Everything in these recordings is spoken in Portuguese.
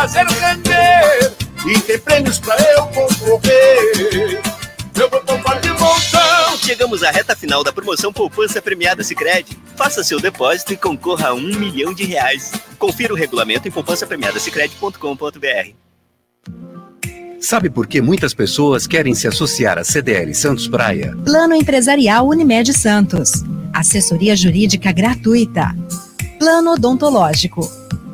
fazer render e tem prêmios pra eu concorrer. Eu vou poupar de montão. Chegamos à reta final da promoção Poupança Premiada Sicredi. Faça seu depósito e concorra a um milhão de reais. Confira o regulamento em poupancapremiadasicredi.com.br. Sabe por que muitas pessoas querem se associar à CDL Santos Praia? Plano Empresarial Unimed Santos. Assessoria Jurídica Gratuita. Plano Odontológico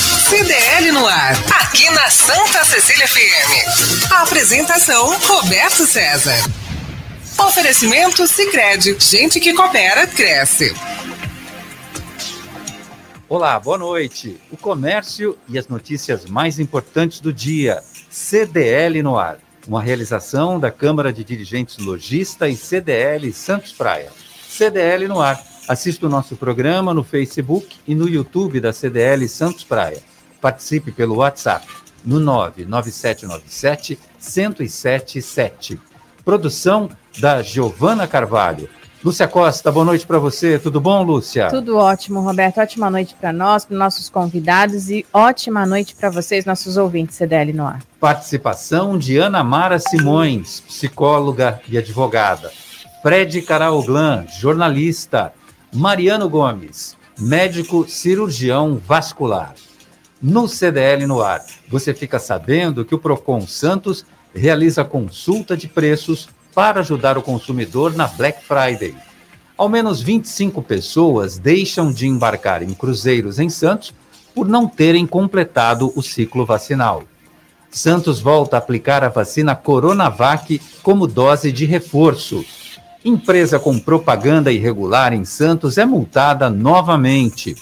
CDL no ar, aqui na Santa Cecília FM. A apresentação Roberto César. Oferecimento Sicredi, gente que coopera cresce. Olá, boa noite. O comércio e as notícias mais importantes do dia. CDL no ar, uma realização da Câmara de Dirigentes Logista e CDL Santos Praia. CDL no ar. Assista o nosso programa no Facebook e no YouTube da CDL Santos Praia. Participe pelo WhatsApp no 99797 1077. Produção da Giovana Carvalho. Lúcia Costa, boa noite para você. Tudo bom, Lúcia? Tudo ótimo, Roberto. Ótima noite para nós, para nossos convidados e ótima noite para vocês, nossos ouvintes CDL no ar. Participação de Ana Mara Simões, psicóloga e advogada. Fred Caraoglan, jornalista. Mariano Gomes, médico cirurgião vascular no CDL no ar. Você fica sabendo que o Procon Santos realiza consulta de preços para ajudar o consumidor na Black Friday. Ao menos 25 pessoas deixam de embarcar em cruzeiros em Santos por não terem completado o ciclo vacinal. Santos volta a aplicar a vacina Coronavac como dose de reforço. Empresa com propaganda irregular em Santos é multada novamente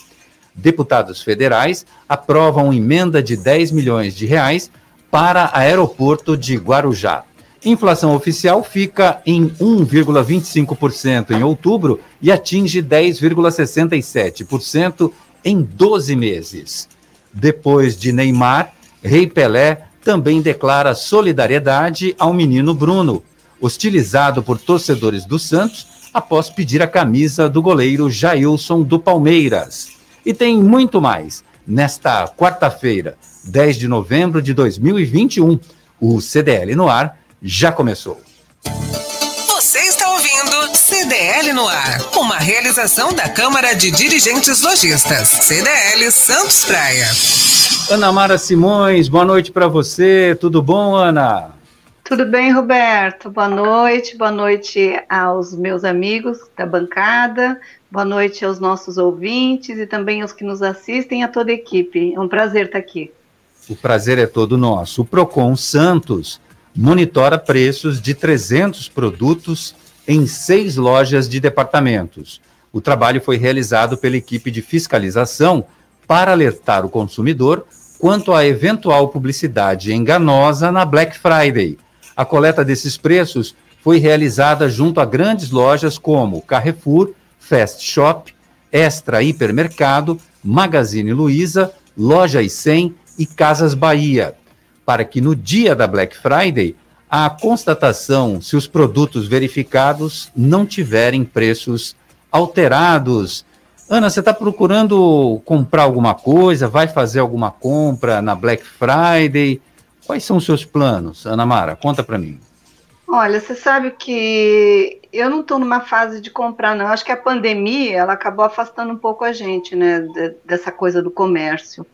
deputados federais aprovam emenda de 10 milhões de reais para aeroporto de Guarujá. Inflação oficial fica em 1,25% em outubro e atinge 10,67% em 12 meses. Depois de Neymar, Rei Pelé também declara solidariedade ao menino Bruno, hostilizado por torcedores do Santos após pedir a camisa do goleiro Jailson do Palmeiras. E tem muito mais. Nesta quarta-feira, 10 de novembro de 2021, o CDL no ar já começou. Você está ouvindo CDL no ar, uma realização da Câmara de Dirigentes Lojistas, CDL Santos Praia. Ana Mara Simões, boa noite para você. Tudo bom, Ana? Tudo bem, Roberto? Boa noite, boa noite aos meus amigos da bancada, boa noite aos nossos ouvintes e também aos que nos assistem a toda a equipe. É um prazer estar aqui. O prazer é todo nosso. O Procon Santos monitora preços de 300 produtos em seis lojas de departamentos. O trabalho foi realizado pela equipe de fiscalização para alertar o consumidor quanto à eventual publicidade enganosa na Black Friday a coleta desses preços foi realizada junto a grandes lojas como Carrefour, Fast Shop, Extra Hipermercado, Magazine Luiza, Loja e 100 e Casas Bahia, para que no dia da Black Friday a constatação se os produtos verificados não tiverem preços alterados. Ana, você está procurando comprar alguma coisa? Vai fazer alguma compra na Black Friday? Quais são os seus planos, Ana Mara? Conta para mim. Olha, você sabe que eu não estou numa fase de comprar, não. Acho que a pandemia ela acabou afastando um pouco a gente, né, dessa coisa do comércio.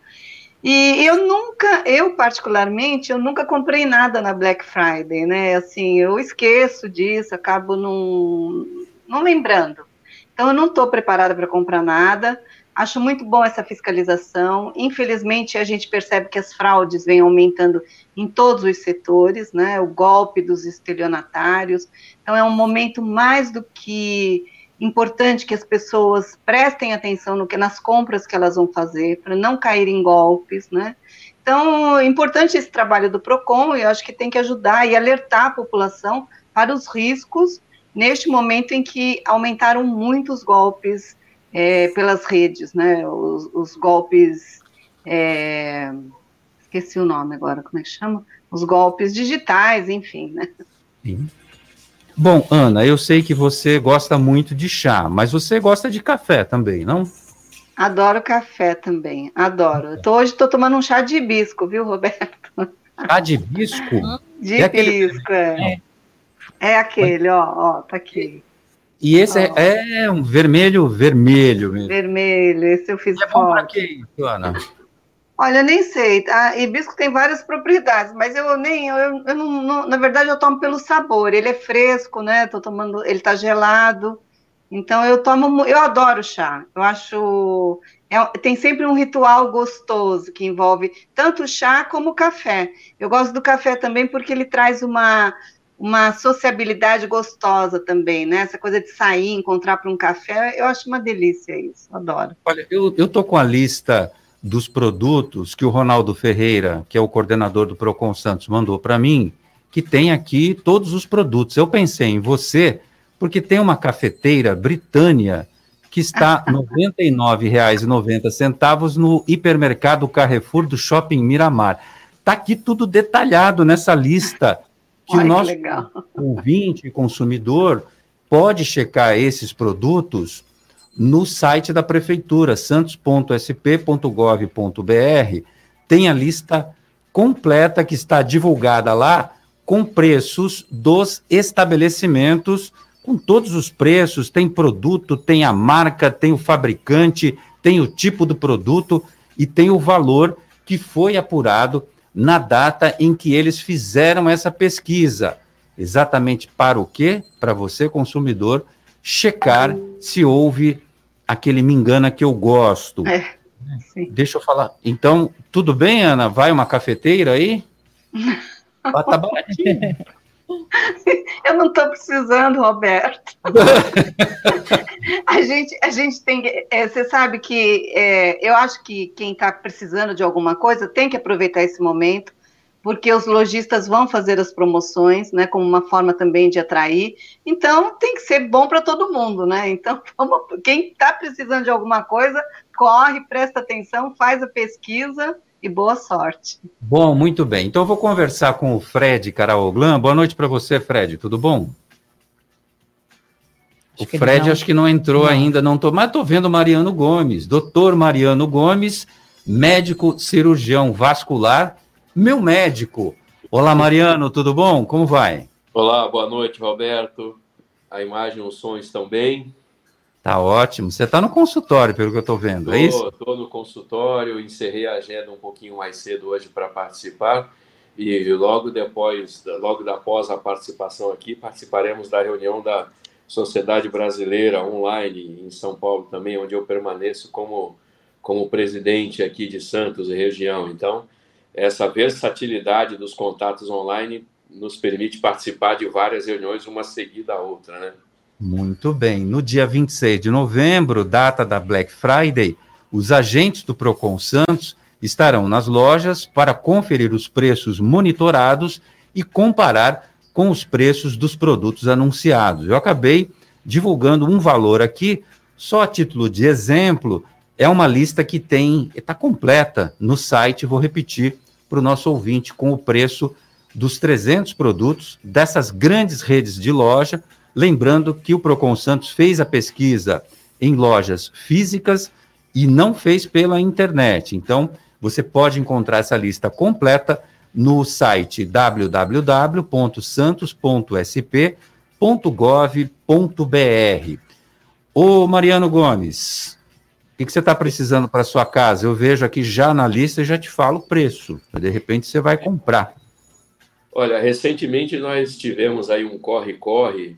E eu nunca, eu particularmente, eu nunca comprei nada na Black Friday, né? Assim, eu esqueço disso, acabo não, não lembrando. Então, eu não estou preparada para comprar nada. Acho muito bom essa fiscalização. Infelizmente, a gente percebe que as fraudes vêm aumentando em todos os setores, né? O golpe dos estelionatários. Então, é um momento mais do que importante que as pessoas prestem atenção no que nas compras que elas vão fazer, para não cair em golpes, né? Então, é importante esse trabalho do PROCON, e acho que tem que ajudar e alertar a população para os riscos neste momento em que aumentaram muito os golpes é, pelas redes, né? Os, os golpes. É, esqueci o nome agora, como é que chama? Os golpes digitais, enfim, né? Sim. Bom, Ana, eu sei que você gosta muito de chá, mas você gosta de café também, não? Adoro café também, adoro. Tô, hoje estou tomando um chá de hibisco, viu, Roberto? Chá de hibisco? De é hibisco, aquele... é. É aquele, ó, ó, tá aqui. E esse é, é, um vermelho, vermelho mesmo. Vermelho, esse eu fiz é bom pra que isso, Ana? Olha, nem sei. A hibisco tem várias propriedades, mas eu nem, eu, eu não, não, na verdade eu tomo pelo sabor. Ele é fresco, né? Tô tomando, ele tá gelado. Então eu tomo, eu adoro chá. Eu acho é, tem sempre um ritual gostoso que envolve tanto chá como café. Eu gosto do café também porque ele traz uma uma sociabilidade gostosa também, né? Essa coisa de sair, encontrar para um café, eu acho uma delícia isso, adoro. Olha, eu, eu tô com a lista dos produtos que o Ronaldo Ferreira, que é o coordenador do Procon Santos, mandou para mim, que tem aqui todos os produtos. Eu pensei em você, porque tem uma cafeteira Britânia que está R$ 99,90 no hipermercado Carrefour do Shopping Miramar. Está aqui tudo detalhado nessa lista que Ai, o nosso que ouvinte, consumidor, pode checar esses produtos no site da prefeitura, santos.sp.gov.br, tem a lista completa que está divulgada lá com preços dos estabelecimentos, com todos os preços, tem produto, tem a marca, tem o fabricante, tem o tipo do produto e tem o valor que foi apurado na data em que eles fizeram essa pesquisa. Exatamente para o quê? Para você, consumidor, checar se houve aquele me engana que eu gosto. É, Deixa eu falar. Então, tudo bem, Ana? Vai uma cafeteira aí? Ah, tá baratinho. Eu não estou precisando, Roberto. a, gente, a gente tem. É, você sabe que é, eu acho que quem está precisando de alguma coisa tem que aproveitar esse momento porque os lojistas vão fazer as promoções, né, como uma forma também de atrair. Então, tem que ser bom para todo mundo, né? Então, vamos, quem está precisando de alguma coisa, corre, presta atenção, faz a pesquisa e boa sorte. Bom, muito bem. Então, eu vou conversar com o Fred Caraoglan. Boa noite para você, Fred. Tudo bom? Acho o Fred acho que não entrou não. ainda, não tô, mas estou vendo Mariano Gomes, doutor Mariano Gomes, médico cirurgião vascular meu médico. Olá, Mariano, tudo bom? Como vai? Olá, boa noite, Roberto. A imagem e o som estão bem? Tá ótimo. Você está no consultório, pelo que eu estou vendo, tô, é isso? Estou no consultório, encerrei a agenda um pouquinho mais cedo hoje para participar e logo depois, logo após a participação aqui, participaremos da reunião da Sociedade Brasileira Online em São Paulo também, onde eu permaneço como, como presidente aqui de Santos e região. Então, essa versatilidade dos contatos online nos permite participar de várias reuniões, uma seguida a outra, né? Muito bem. No dia 26 de novembro, data da Black Friday, os agentes do Procon Santos estarão nas lojas para conferir os preços monitorados e comparar com os preços dos produtos anunciados. Eu acabei divulgando um valor aqui, só a título de exemplo, é uma lista que tem, está completa no site, vou repetir, para o nosso ouvinte com o preço dos 300 produtos dessas grandes redes de loja. Lembrando que o Procon Santos fez a pesquisa em lojas físicas e não fez pela internet. Então, você pode encontrar essa lista completa no site www.santos.sp.gov.br. Ô Mariano Gomes, o que, você está precisando para sua casa? Eu vejo aqui já na lista e já te falo o preço. De repente você vai comprar. Olha, recentemente nós tivemos aí um corre-corre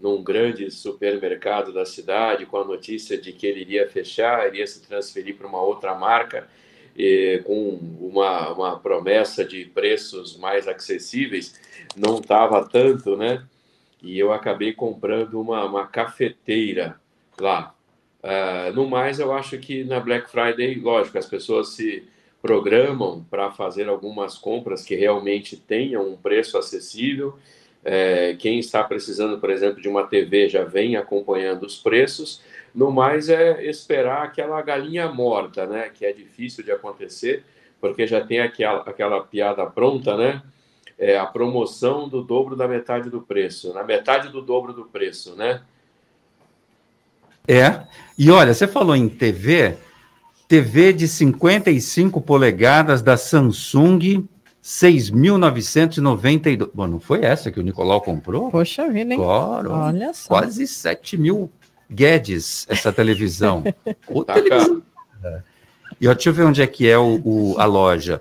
num grande supermercado da cidade com a notícia de que ele iria fechar, iria se transferir para uma outra marca, com uma, uma promessa de preços mais acessíveis. Não estava tanto, né? E eu acabei comprando uma, uma cafeteira lá. Uh, no mais, eu acho que na Black Friday, lógico, as pessoas se programam para fazer algumas compras que realmente tenham um preço acessível. É, quem está precisando, por exemplo, de uma TV já vem acompanhando os preços. No mais, é esperar aquela galinha morta, né? Que é difícil de acontecer, porque já tem aquela, aquela piada pronta, né? É a promoção do dobro da metade do preço, na metade do dobro do preço, né? É. E olha, você falou em TV, TV de 55 polegadas da Samsung, 6.992. Bom, não foi essa que o Nicolau comprou? Poxa vida, hein? Claro. Olha só. Quase 7 mil Guedes essa televisão. Ô, tá televisão. E ó, deixa eu ver onde é que é o, o a loja.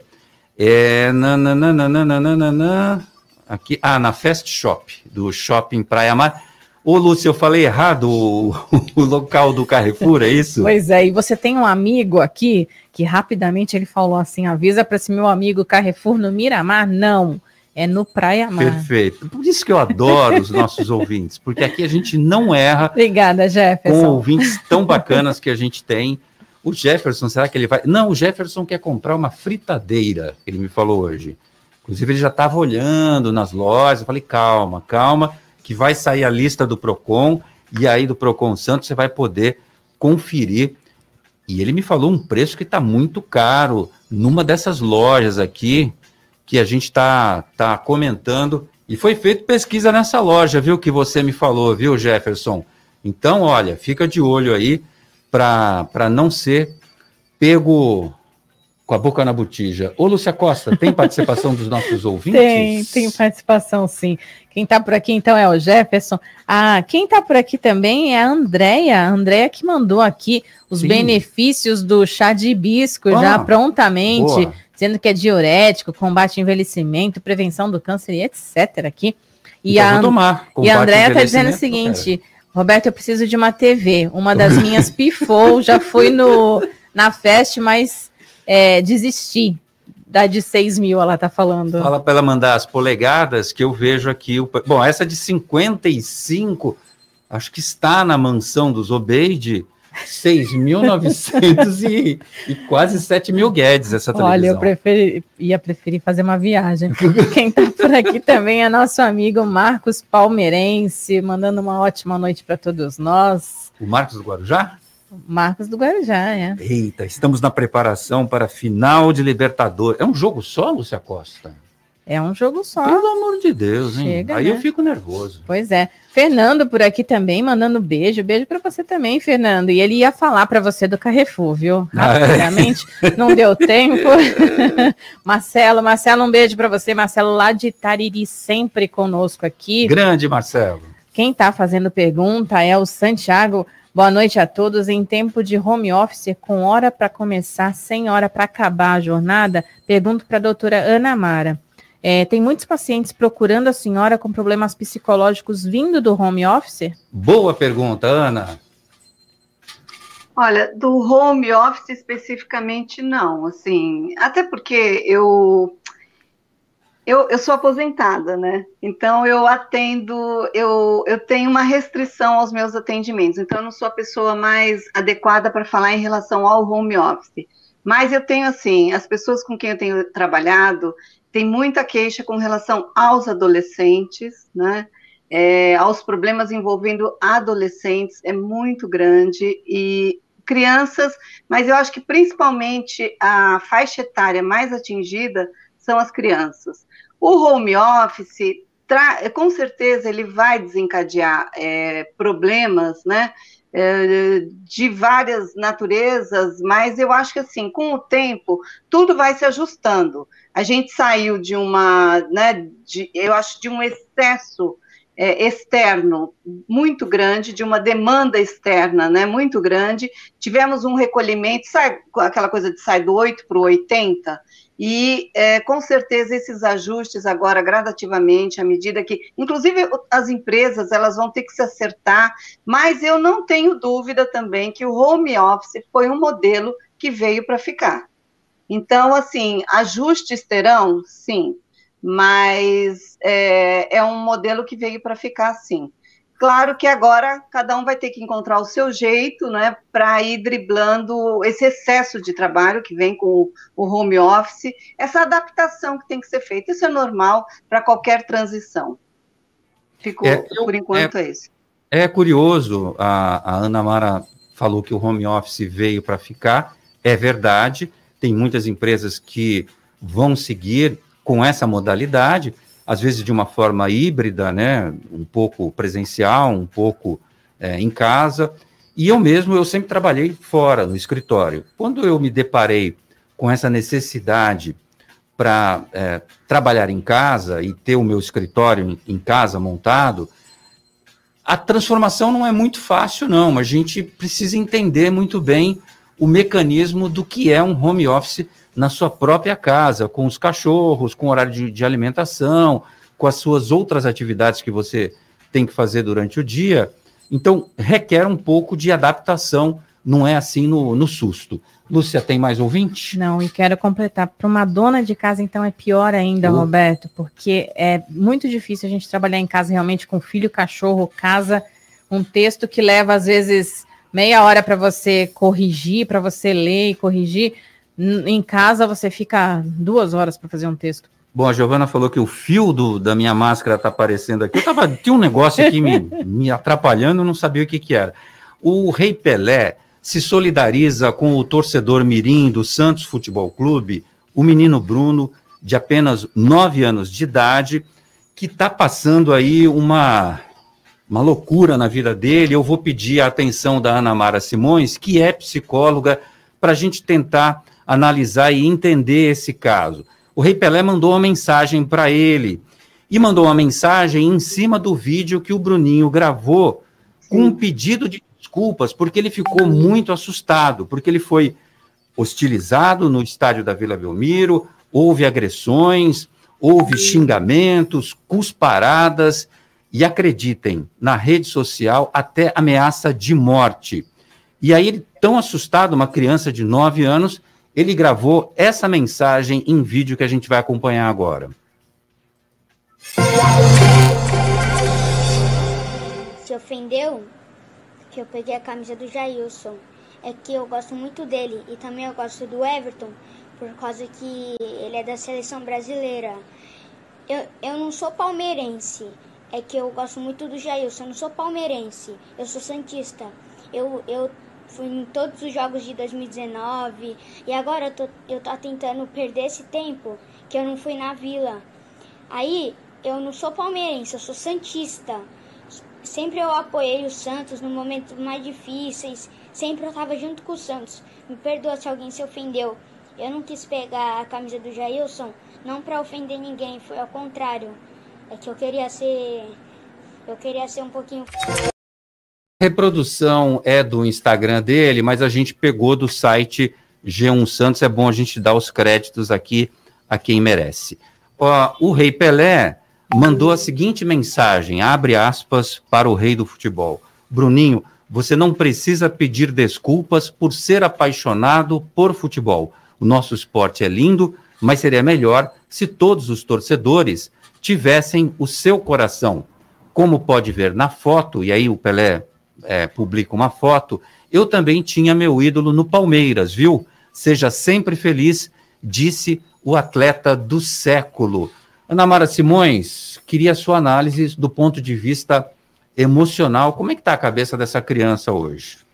É. Nananana, aqui, ah, na Fast Shop, do Shopping Praia Mar. Ô, Lúcio, eu falei errado o, o, local do Carrefour, é isso? Pois é, e você tem um amigo aqui que rapidamente ele falou assim: avisa para esse meu amigo Carrefour no Miramar? Não, é no Praia Mar. Perfeito. Por isso que eu adoro os nossos ouvintes, porque aqui a gente não erra. Obrigada, Jefferson. Com ouvintes tão bacanas que a gente tem. O Jefferson, será que ele vai. Não, o Jefferson quer comprar uma fritadeira, ele me falou hoje. Inclusive, ele já estava olhando nas lojas. Eu falei: calma, calma que vai sair a lista do Procon e aí do Procon Santos você vai poder conferir. E ele me falou um preço que está muito caro numa dessas lojas aqui que a gente está tá comentando. E foi feita pesquisa nessa loja, viu? Que você me falou, viu, Jefferson? Então, olha, fica de olho aí para não ser pego com a boca na botija. Ô, Lúcia Costa, tem participação dos nossos ouvintes? Tem, tem participação, sim. Quem está por aqui, então, é o Jefferson. Ah, quem está por aqui também é a Andréia. A Andréia que mandou aqui os sim. benefícios do chá de hibisco ah, já prontamente, boa. dizendo que é diurético, combate envelhecimento, prevenção do câncer e etc. aqui. E então, a, tomar, e a Andréia está dizendo o seguinte... Roberto, eu preciso de uma TV. Uma das minhas pifou, já fui no, na festa, mas é, desistir da de 6 mil, ela está falando. Fala para ela mandar as polegadas, que eu vejo aqui. O... Bom, essa de 55, acho que está na mansão dos Obeide. 6.900 e, e quase 7 mil Guedes essa televisão. Olha, eu preferi, ia preferir fazer uma viagem. Quem está por aqui também é nosso amigo Marcos Palmeirense, mandando uma ótima noite para todos nós. O Marcos do Guarujá? Marcos do Guarujá, é. Eita, estamos na preparação para a final de Libertadores. É um jogo só, Lúcia Costa? É um jogo só. Pelo amor de Deus, hein? Chega, Aí né? eu fico nervoso. Pois é. Fernando por aqui também, mandando beijo. Beijo para você também, Fernando. E ele ia falar para você do Carrefour, viu? Rapidamente. Não deu tempo. Marcelo, Marcelo, um beijo para você. Marcelo lá de Tariri, sempre conosco aqui. Grande, Marcelo. Quem está fazendo pergunta é o Santiago Boa noite a todos. Em tempo de home office, com hora para começar, sem hora para acabar a jornada, pergunto para a doutora Ana Mara. É, tem muitos pacientes procurando a senhora com problemas psicológicos vindo do home office? Boa pergunta, Ana. Olha, do home office especificamente não, assim, até porque eu eu, eu sou aposentada, né? Então eu atendo, eu, eu tenho uma restrição aos meus atendimentos, então eu não sou a pessoa mais adequada para falar em relação ao home office. Mas eu tenho assim, as pessoas com quem eu tenho trabalhado têm muita queixa com relação aos adolescentes, né? É, aos problemas envolvendo adolescentes é muito grande e crianças, mas eu acho que principalmente a faixa etária mais atingida são as crianças. O home office, com certeza, ele vai desencadear é, problemas, né? É, de várias naturezas, mas eu acho que assim, com o tempo, tudo vai se ajustando. A gente saiu de uma, né, de, eu acho, de um excesso é, externo muito grande, de uma demanda externa né, muito grande. Tivemos um recolhimento, sai, aquela coisa de sair do 8 para o 80, e é, com certeza esses ajustes agora gradativamente, à medida que, inclusive as empresas, elas vão ter que se acertar, mas eu não tenho dúvida também que o home office foi um modelo que veio para ficar. Então, assim, ajustes terão, sim, mas é, é um modelo que veio para ficar, sim. Claro que agora cada um vai ter que encontrar o seu jeito, né, para ir driblando esse excesso de trabalho que vem com o home office, essa adaptação que tem que ser feita. Isso é normal para qualquer transição. Ficou, é, por enquanto, é, é isso. É curioso, a, a Ana Mara falou que o home office veio para ficar, é verdade, tem muitas empresas que vão seguir com essa modalidade, às vezes de uma forma híbrida, né, um pouco presencial, um pouco é, em casa, e eu mesmo, eu sempre trabalhei fora, no escritório. Quando eu me deparei com essa necessidade para é, trabalhar em casa e ter o meu escritório em casa montado, a transformação não é muito fácil, não. A gente precisa entender muito bem o mecanismo do que é um home office na sua própria casa, com os cachorros, com o horário de, de alimentação, com as suas outras atividades que você tem que fazer durante o dia. Então, requer um pouco de adaptação, não é assim no, no susto. Lúcia, tem mais ouvinte? Não, e quero completar. Para uma dona de casa, então, é pior ainda. Roberto, porque é muito difícil a gente trabalhar em casa realmente com filho, cachorro, casa, um texto que leva, às vezes, meia hora para você corrigir, para você ler e corrigir. Em casa, você fica duas horas para fazer um texto. Bom, a Giovana falou que o fio do, da minha máscara está aparecendo aqui. Eu tava, tinha um negócio aqui me, me atrapalhando, não sabia o que, que era. O Rei Pelé se solidariza com o torcedor mirim do Santos Futebol Clube, o menino Bruno, de apenas nove anos de idade, que está passando aí uma, uma loucura na vida dele. Eu vou pedir a atenção da Ana Mara Simões, que é psicóloga, para a gente tentar analisar e entender esse caso. O Rei Pelé mandou uma mensagem para ele e mandou uma mensagem em cima do vídeo que o Bruninho gravou com um pedido de desculpas, porque ele ficou muito assustado, porque ele foi hostilizado no estádio da Vila Belmiro, houve agressões, houve xingamentos, cusparadas e acreditem, na rede social até ameaça de morte. E aí, ele, tão assustado, uma criança de 9 anos, ele gravou essa mensagem em vídeo que a gente vai acompanhar agora. Se ofendeu? que eu peguei a camisa do Jailson. É que eu gosto muito dele e também eu gosto do Everton por causa que ele é da seleção brasileira. Eu, eu não sou palmeirense, é que eu gosto muito do Jailson. Eu não sou palmeirense, eu sou santista. Eu, eu fui em todos os jogos de 2019 e agora eu tô, eu tô tentando perder esse tempo que eu não fui na vila. Aí eu não sou palmeirense, eu sou santista. Sempre eu apoiei o Santos no momentos mais difíceis. Sempre eu estava junto com o Santos. Me perdoa se alguém se ofendeu. Eu não quis pegar a camisa do Jailson, não para ofender ninguém, foi ao contrário. É que eu queria ser. Eu queria ser um pouquinho. Reprodução é do Instagram dele, mas a gente pegou do site G1 Santos. É bom a gente dar os créditos aqui a quem merece. Ó, o Rei Pelé mandou a seguinte mensagem, abre aspas, para o rei do futebol. Bruninho, você não precisa pedir desculpas por ser apaixonado por futebol. O nosso esporte é lindo, mas seria melhor se todos os torcedores tivessem o seu coração. Como pode ver na foto, e aí o Pelé é, publica uma foto, eu também tinha meu ídolo no Palmeiras, viu? Seja sempre feliz, disse o atleta do século. Ana Mara Simões, queria a sua análise do ponto de vista emocional. Como é que está a cabeça dessa criança hoje?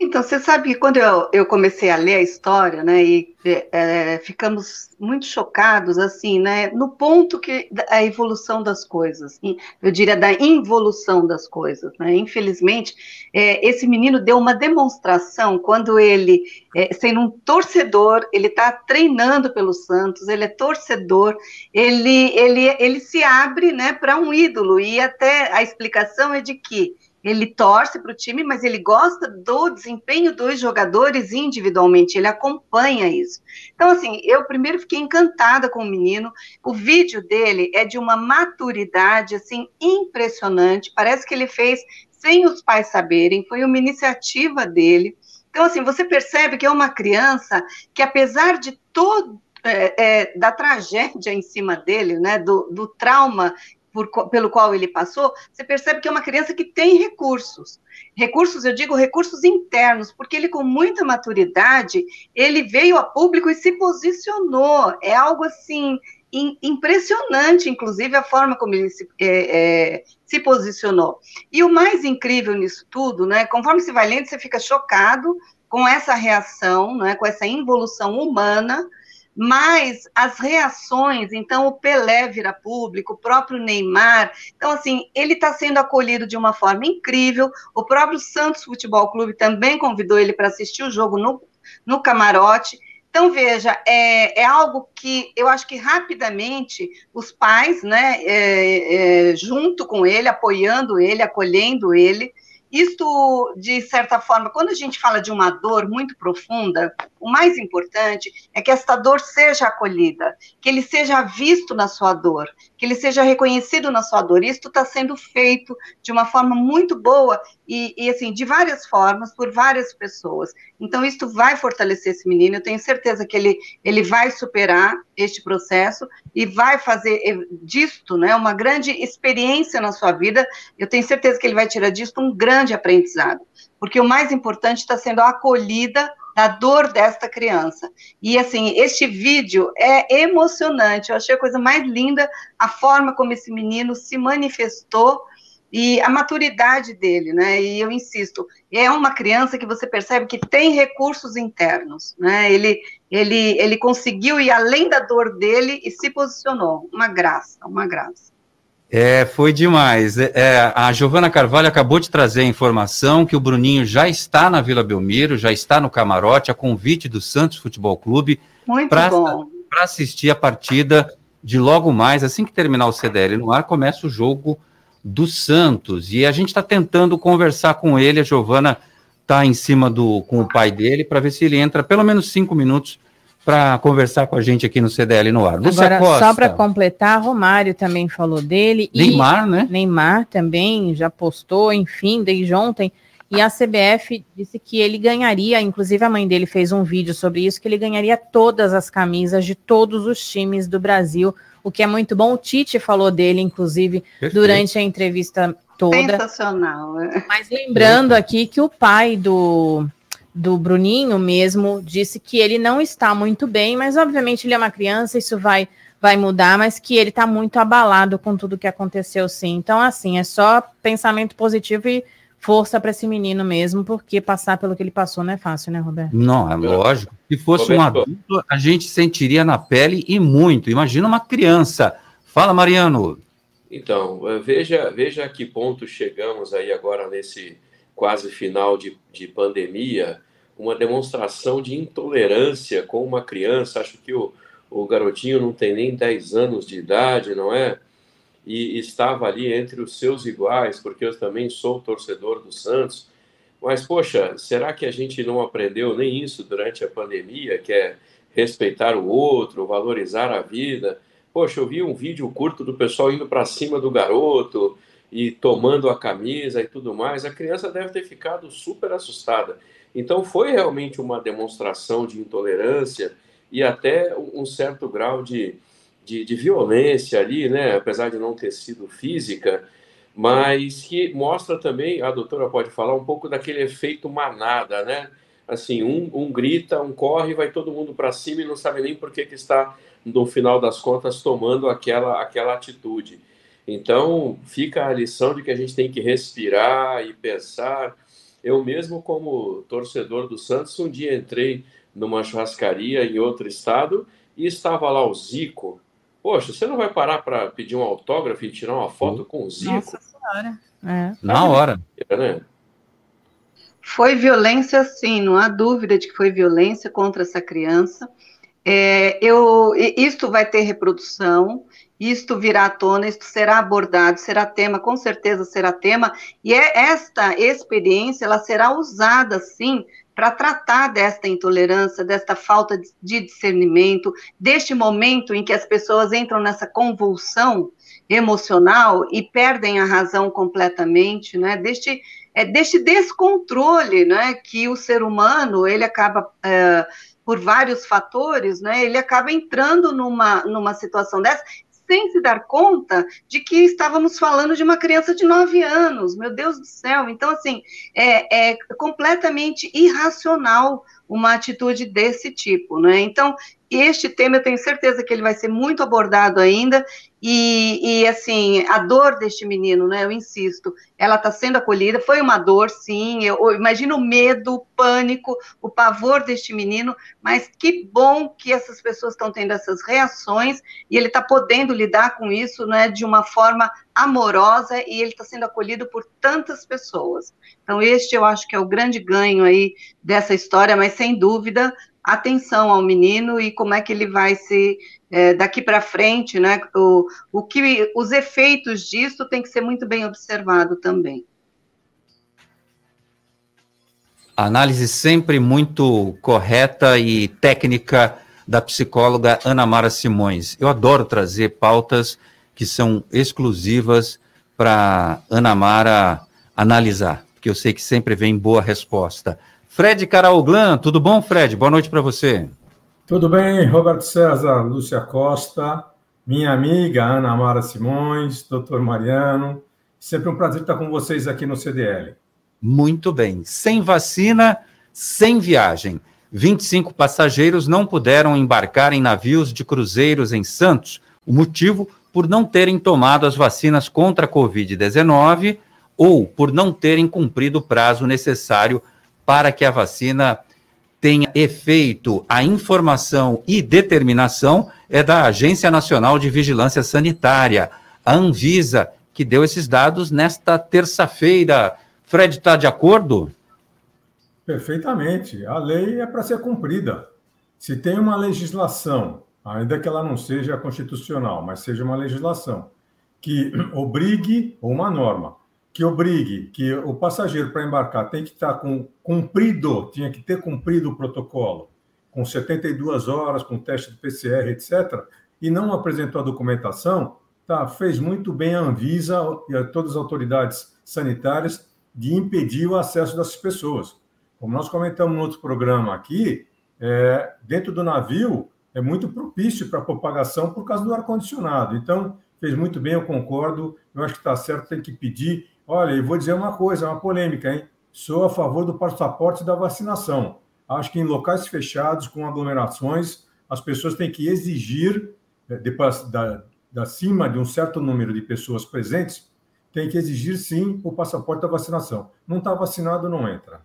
Então, você sabe que quando eu, eu comecei a ler a história, né, e é, ficamos muito chocados, assim, né, no ponto que a evolução das coisas, eu diria da involução das coisas, né, infelizmente, é, esse menino deu uma demonstração quando ele, é, sendo um torcedor, ele está treinando pelo Santos, ele é torcedor, ele, ele, ele se abre, né, para um ídolo, e até a explicação é de que ele torce para o time, mas ele gosta do desempenho dos jogadores individualmente, ele acompanha isso. Então, assim, eu primeiro fiquei encantada com o menino. O vídeo dele é de uma maturidade assim impressionante. Parece que ele fez sem os pais saberem, foi uma iniciativa dele. Então, assim, você percebe que é uma criança que, apesar de todo é, é, da tragédia em cima dele, né, do, do trauma por, pelo qual ele passou, você percebe que é uma criança que tem recursos. Recursos, eu digo recursos internos, porque ele, com muita maturidade, ele veio a público e se posicionou. É algo assim impressionante, inclusive, a forma como ele se, é, é, se, posicionou. E o mais incrível nisso tudo, né, conforme você vai lendo, você fica chocado com essa reação, né, com essa involução humana, mas as reações, então o Pelé vira público, o próprio Neymar, então assim, ele está sendo acolhido de uma forma incrível, o próprio Santos Futebol Clube também convidou ele para assistir o jogo no, no camarote, então, veja, é, é, algo que eu acho que rapidamente os pais, né, é, é, junto com ele, apoiando ele, acolhendo ele, isto, de certa forma, quando a gente fala de uma dor muito profunda, o mais importante é que esta dor seja acolhida, que ele seja visto na sua dor, que ele seja reconhecido na sua dor. Isto está sendo feito de uma forma muito boa e, e, assim, de várias formas, por várias pessoas. Então, isto vai fortalecer esse menino, eu tenho certeza que ele, ele vai superar este processo e vai fazer eh, disto, né, uma grande experiência na sua vida, eu tenho certeza que ele vai tirar disto um grande aprendizado, porque o mais importante está sendo a acolhida da dor desta criança. E assim, este vídeo é emocionante, eu achei a coisa mais linda a forma como esse menino se manifestou e a maturidade dele, né? E eu insisto, é uma criança que você percebe que tem recursos internos, né? Ele, ele, ele conseguiu ir além da dor dele e se posicionou. Uma graça, uma graça. É, foi demais. É, é a Giovana Carvalho acabou de trazer a informação que o Bruninho já está na Vila Belmiro, já está no camarote, a convite do Santos Futebol Clube. Muito bom. Para assistir a partida de logo mais, assim que terminar o CDL no ar, começa o jogo do Santos. E a gente está tentando conversar com ele, a Giovana está em cima do com o pai dele, para ver se ele entra pelo menos cinco minutos para conversar com a gente aqui no CDL no ar. Lúcia Agora, Costa. só para completar, Romário também falou dele. Neymar, né? Neymar também já postou, enfim, desde ontem. E a CBF disse que ele ganharia, inclusive a mãe dele fez um vídeo sobre isso, que ele ganharia todas as camisas de todos os times do Brasil o que é muito bom. O Tite falou dele, inclusive, Perfeito. durante a entrevista toda. Sensacional. É. Mas lembrando aqui que o pai do, do Bruninho mesmo disse que ele não está muito bem, mas obviamente ele é uma criança, isso vai vai mudar, mas que ele está muito abalado com tudo que aconteceu, sim. Então, assim, é só pensamento positivo e força para esse menino mesmo, porque passar pelo que ele passou não é fácil, né, Roberto? Não, é lógico. Se fosse Roberto. um adulto, a gente sentiria na pele e muito. Imagina uma criança. Fala, Mariano. Então, veja, veja a que ponto chegamos aí agora nesse quase final de, de pandemia, uma demonstração de intolerância com uma criança. Acho que o, o garotinho não tem nem 10 anos de idade, não é? E estava ali entre os seus iguais, porque eu também sou torcedor do Santos. Mas, poxa, será que a gente não aprendeu nem isso durante a pandemia, que é respeitar o outro, valorizar a vida? Poxa, eu vi um vídeo curto do pessoal indo para cima do garoto e tomando a camisa e tudo mais. A criança deve ter ficado super assustada. Então, foi realmente uma demonstração de intolerância e até um certo grau de, de, de violência ali, né? apesar de não ter sido física, mas que mostra também, a doutora pode falar um pouco daquele efeito manada, né? Assim, um, um grita, um corre, vai todo mundo para cima e não sabe nem por que, que está, no final das contas, tomando aquela, aquela atitude. Então, fica a lição de que a gente tem que respirar e pensar. Eu mesmo, como torcedor do Santos, um dia entrei numa churrascaria em outro estado e estava lá o Zico, Poxa, você não vai parar para pedir um autógrafo e tirar uma foto com o Zico? Nossa senhora. É. Na hora. É, né? Foi violência, sim, não há dúvida de que foi violência contra essa criança. É, eu, isto vai ter reprodução, isto virá à tona, isto será abordado, será tema, com certeza será tema, e é esta experiência, ela será usada, sim, para tratar desta intolerância, desta falta de discernimento, deste momento em que as pessoas entram nessa convulsão emocional e perdem a razão completamente, né? Deste, é, deste descontrole, né? Que o ser humano ele acaba é, por vários fatores, né? Ele acaba entrando numa numa situação dessa sem se dar conta de que estávamos falando de uma criança de 9 anos, meu Deus do céu. Então, assim, é, é completamente irracional uma atitude desse tipo, né? Então, este tema eu tenho certeza que ele vai ser muito abordado ainda, e, e assim, a dor deste menino, né? Eu insisto, ela está sendo acolhida, foi uma dor, sim, eu, eu imagino o medo, o pânico, o pavor deste menino, mas que bom que essas pessoas estão tendo essas reações. E ele está podendo lidar com isso, né, de uma forma amorosa. E ele está sendo acolhido por tantas pessoas. Então, este eu acho que é o grande ganho aí dessa história, mas sem dúvida, atenção ao menino e como é que ele vai se é, daqui para frente, né? O, o que os efeitos disso tem que ser muito bem observado também. Análise sempre muito correta e técnica da psicóloga Ana Mara Simões. Eu adoro trazer pautas que são exclusivas para Ana Mara analisar, porque eu sei que sempre vem boa resposta. Fred Caraoglan, tudo bom, Fred? Boa noite para você. Tudo bem, Roberto César, Lúcia Costa, minha amiga Ana Mara Simões, doutor Mariano. Sempre um prazer estar com vocês aqui no CDL. Muito bem. Sem vacina, sem viagem. 25 passageiros não puderam embarcar em navios de cruzeiros em Santos. O motivo por não terem tomado as vacinas contra a Covid-19 ou por não terem cumprido o prazo necessário para que a vacina tenha efeito. A informação e determinação é da Agência Nacional de Vigilância Sanitária, a Anvisa, que deu esses dados nesta terça-feira. Fred, está de acordo? Perfeitamente. A lei é para ser cumprida. Se tem uma legislação, ainda que ela não seja constitucional, mas seja uma legislação, que obrigue, ou uma norma, que obrigue que o passageiro para embarcar tem que estar com cumprido, tinha que ter cumprido o protocolo, com 72 horas, com teste de PCR, etc., e não apresentou a documentação, tá, fez muito bem a Anvisa e a todas as autoridades sanitárias de impedir o acesso dessas pessoas. Como nós comentamos no outro programa aqui, é, dentro do navio é muito propício para propagação por causa do ar-condicionado. Então, fez muito bem, eu concordo, eu acho que está certo, tem que pedir Olha, e vou dizer uma coisa, uma polêmica, hein? Sou a favor do passaporte da vacinação. Acho que em locais fechados, com aglomerações, as pessoas têm que exigir, eh, depois da, da cima de um certo número de pessoas presentes, tem que exigir sim o passaporte da vacinação. Não está vacinado, não entra.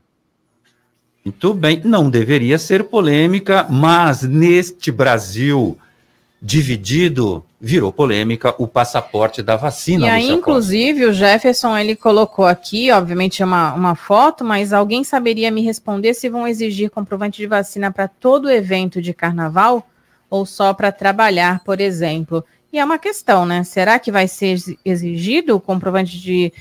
Muito bem, não deveria ser polêmica, mas neste Brasil dividido, virou polêmica o passaporte da vacina. E aí, inclusive, o Jefferson, ele colocou aqui, obviamente, uma, uma foto, mas alguém saberia me responder se vão exigir comprovante de vacina para todo evento de carnaval ou só para trabalhar, por exemplo? E é uma questão, né? Será que vai ser exigido o comprovante de,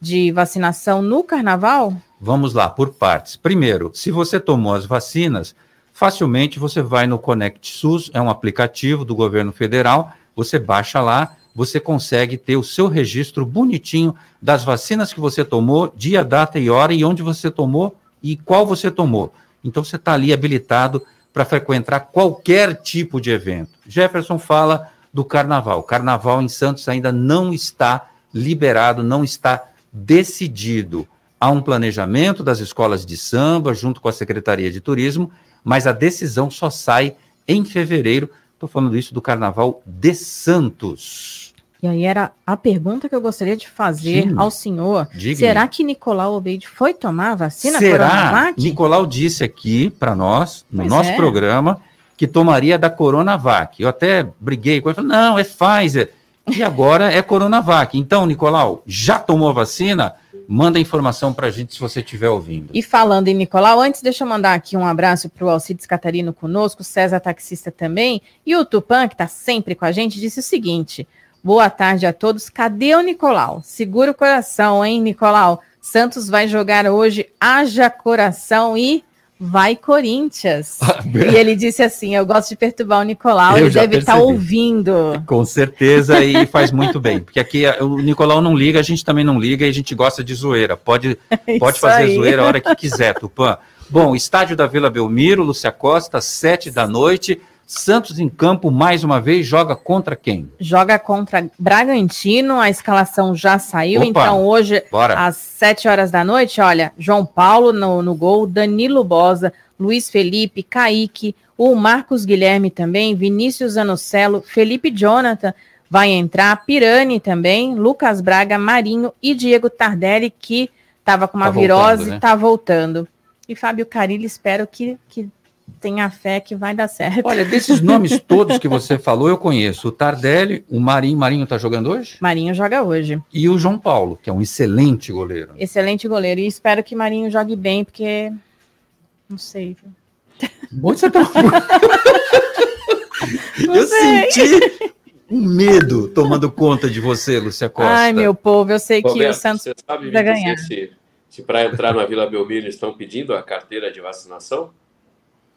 de vacinação no carnaval? Vamos lá, por partes. Primeiro, se você tomou as vacinas, facilmente você vai no Conect SUS, é um aplicativo do governo federal, você baixa lá, você consegue ter o seu registro bonitinho das vacinas que você tomou, dia, data e hora, e onde você tomou e qual você tomou. Então você está ali habilitado para frequentar qualquer tipo de evento. Jefferson fala do carnaval. Carnaval em Santos ainda não está liberado, não está decidido. Há um planejamento das escolas de samba, junto com a Secretaria de Turismo, mas a decisão só sai em fevereiro. Estou falando isso do Carnaval de Santos. E aí era a pergunta que eu gostaria de fazer Sim. ao senhor. Diga Será que Nicolau Obeide foi tomar a vacina Será? Coronavac? Nicolau disse aqui para nós, no pois nosso é. programa, que tomaria da Coronavac. Eu até briguei com ele, não, é Pfizer. E agora é Coronavac. Então, Nicolau, já tomou a vacina? Manda informação para a gente se você estiver ouvindo. E falando em Nicolau, antes deixa eu mandar aqui um abraço para o Alcides Catarino conosco, César Taxista também, e o Tupan, que está sempre com a gente, disse o seguinte: boa tarde a todos. Cadê o Nicolau? Segura o coração, hein, Nicolau? Santos vai jogar hoje, haja coração e Vai Corinthians. e ele disse assim: Eu gosto de perturbar o Nicolau, ele deve estar tá ouvindo. Com certeza, e faz muito bem. Porque aqui o Nicolau não liga, a gente também não liga e a gente gosta de zoeira. Pode, pode fazer aí. zoeira a hora que quiser, Tupã. Bom, estádio da Vila Belmiro, Lúcia Costa, sete da noite. Santos em campo mais uma vez joga contra quem? Joga contra Bragantino, a escalação já saiu, Opa, então hoje bora. às 7 horas da noite, olha, João Paulo no, no gol, Danilo Bosa, Luiz Felipe, Kaique, o Marcos Guilherme também, Vinícius Anocelo, Felipe Jonathan vai entrar, Pirani também, Lucas Braga, Marinho e Diego Tardelli, que estava com uma Tá voltando, virose, né? está voltando. E Fábio Carilli, espero que, que tenha fé que vai dar certo. Olha, desses nomes todos que você falou, eu conheço. O Tardelli, o Marinho. Marinho está jogando hoje? Marinho joga hoje. E o João Paulo, que é um excelente goleiro. Excelente goleiro. E espero que Marinho jogue bem, porque. Não sei. viu? Onde você tá? Eu sei. senti um medo tomando conta de você, Lúcia Costa. Ai, meu povo, eu sei que o Santos você sabe vai ganhar. se, se para entrar na Vila Belmiro estão pedindo a carteira de vacinação?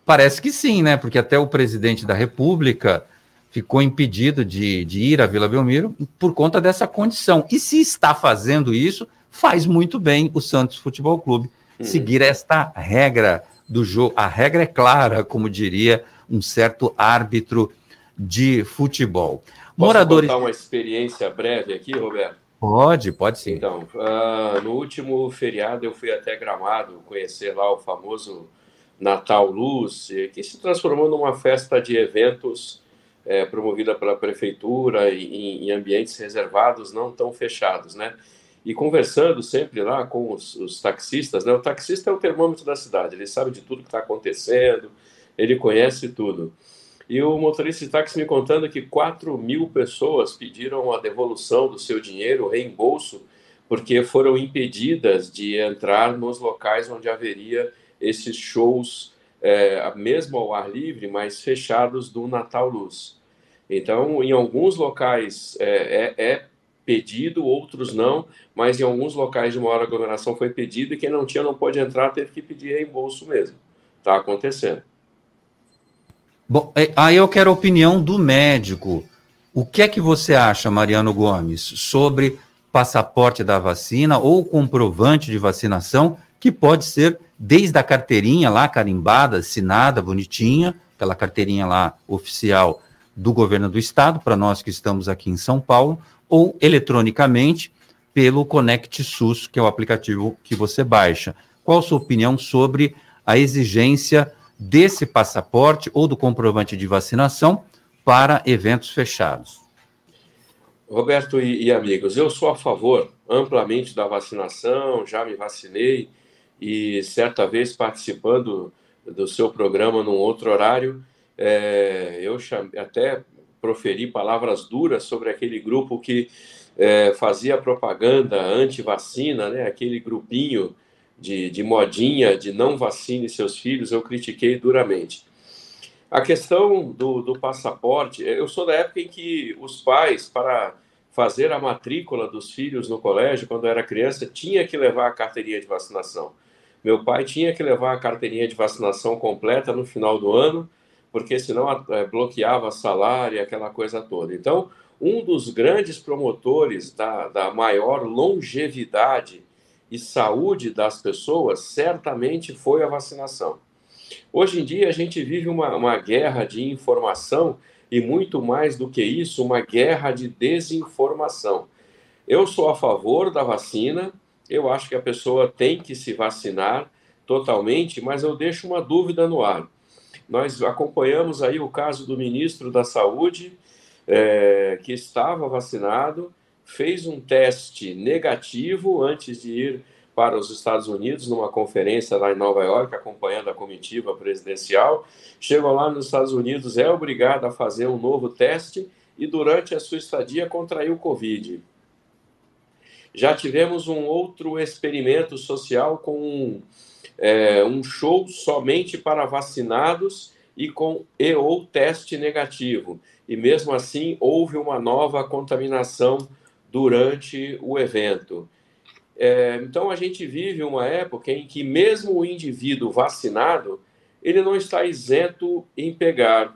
Parece que sim, né? Porque até o presidente da República ficou impedido de, de ir à Vila Belmiro por conta dessa condição. E se está fazendo isso, faz muito bem o Santos Futebol Clube seguir esta regra do jogo. A regra é clara, como diria um certo árbitro de futebol. Posso Moradores. contar uma experiência breve aqui, Roberto? Pode, pode sim. Então, ah, no último feriado eu fui até Gramado conhecer lá o famoso Natal Luz, que se transformou numa festa de eventos eh, promovida pela prefeitura em, em ambientes reservados, não tão fechados, né? E conversando sempre lá com os, os taxistas, né? O taxista é o termômetro da cidade, ele sabe de tudo que está acontecendo, ele conhece tudo. E o motorista de táxi me contando que 4 mil pessoas pediram a devolução do seu dinheiro, o reembolso, porque foram impedidas de entrar nos locais onde haveria esses shows, é, mesmo ao ar livre, mas fechados do Natal Luz. Então, em alguns locais é, é, é pedido, outros não, mas em alguns locais de maior aglomeração foi pedido e quem não tinha não pôde entrar, teve que pedir reembolso mesmo. Está acontecendo. Bom, é, aí eu quero a opinião do médico. O que é que você acha, Mariano Gomes, sobre passaporte da vacina ou comprovante de vacinação, que pode ser desde a carteirinha lá carimbada, assinada, bonitinha, aquela carteirinha lá oficial do governo do estado, para nós que estamos aqui em São Paulo, ou eletronicamente pelo Conect SUS, que é o aplicativo que você baixa. Qual a sua opinião sobre a exigência desse passaporte ou do comprovante de vacinação para eventos fechados? Roberto e, e, amigos, eu sou a favor amplamente da vacinação, já me vacinei e certa vez participando do seu programa num outro horário, é, eu chame, até proferi palavras duras sobre aquele grupo que é, fazia propaganda anti-vacina, né, aquele grupinho de, de modinha de não vacine seus filhos, eu critiquei duramente. A questão do, do passaporte, eu sou da época em que os pais, para fazer a matrícula dos filhos no colégio, quando eu era criança, tinha que levar a carteirinha de vacinação. Meu pai tinha que levar a carteirinha de vacinação completa no final do ano, porque senão é, bloqueava salário, aquela coisa toda. Então, um dos grandes promotores da, da maior longevidade e saúde das pessoas certamente foi a vacinação. Hoje em dia, a gente vive uma, uma guerra de informação e, muito mais do que isso, uma guerra de desinformação. Eu sou a favor da vacina, eu acho que a pessoa tem que se vacinar totalmente, mas eu deixo uma dúvida no ar. Nós acompanhamos aí o caso do ministro da Saúde, é, que estava vacinado, fez um teste negativo antes de ir para os Estados Unidos, numa conferência lá em Nova York, acompanhando a comitiva presidencial. Chegou lá nos Estados Unidos, é obrigado a fazer um novo teste e, durante a sua estadia, contraiu Covid. Já tivemos um outro experimento social com um, é, um show somente para vacinados e com e ou teste negativo. E mesmo assim houve uma nova contaminação durante o evento. É, então a gente vive uma época em que mesmo o indivíduo vacinado ele não está isento em pegar,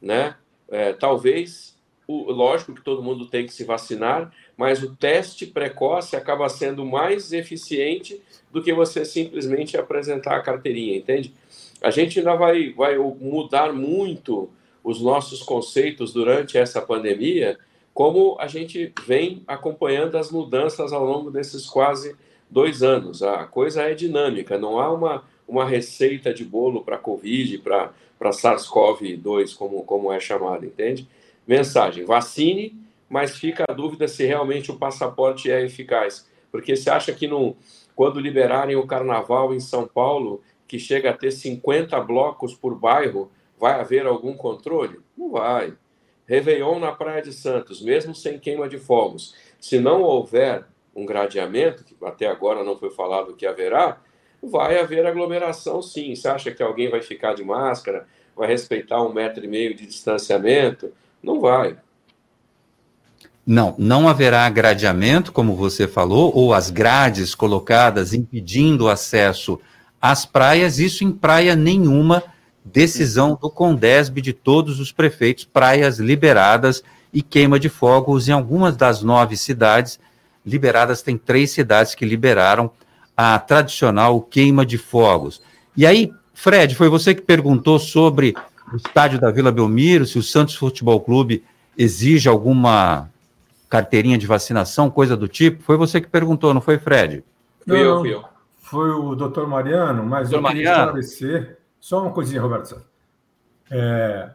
né? É, talvez, o, lógico que todo mundo tem que se vacinar, mas o teste precoce acaba sendo mais eficiente do que você simplesmente apresentar a carteirinha, entende? A gente ainda vai, vai mudar muito os nossos conceitos durante essa pandemia, como a gente vem acompanhando as mudanças ao longo desses quase dois anos. A coisa é dinâmica, não há uma, uma receita de bolo para Covid, para SARS-CoV-2, como, como é chamado, entende? Mensagem: vacine, mas fica a dúvida se realmente o passaporte é eficaz. Porque você acha que no, quando liberarem o carnaval em São Paulo, que chega a ter 50 blocos por bairro, vai haver algum controle? Não vai. Réveillon na Praia de Santos, mesmo sem queima de fogos. Se não houver um gradeamento, que até agora não foi falado que haverá, vai haver aglomeração sim. Você acha que alguém vai ficar de máscara, vai respeitar um metro e meio de distanciamento? Não vai. Não, não haverá gradeamento, como você falou, ou as grades colocadas impedindo o acesso às praias, isso em praia nenhuma, decisão do Condesb de todos os prefeitos, praias liberadas e queima de fogos em algumas das nove cidades liberadas, tem três cidades que liberaram a tradicional queima de fogos. E aí, Fred, foi você que perguntou sobre o estádio da Vila Belmiro, se o Santos Futebol Clube exige alguma carteirinha de vacinação, coisa do tipo? Foi você que perguntou, não foi, Fred? Fui eu, fui eu. Foi o doutor Mariano, mas doutor eu queria Mariano. esclarecer. Só uma coisinha, Roberto. É,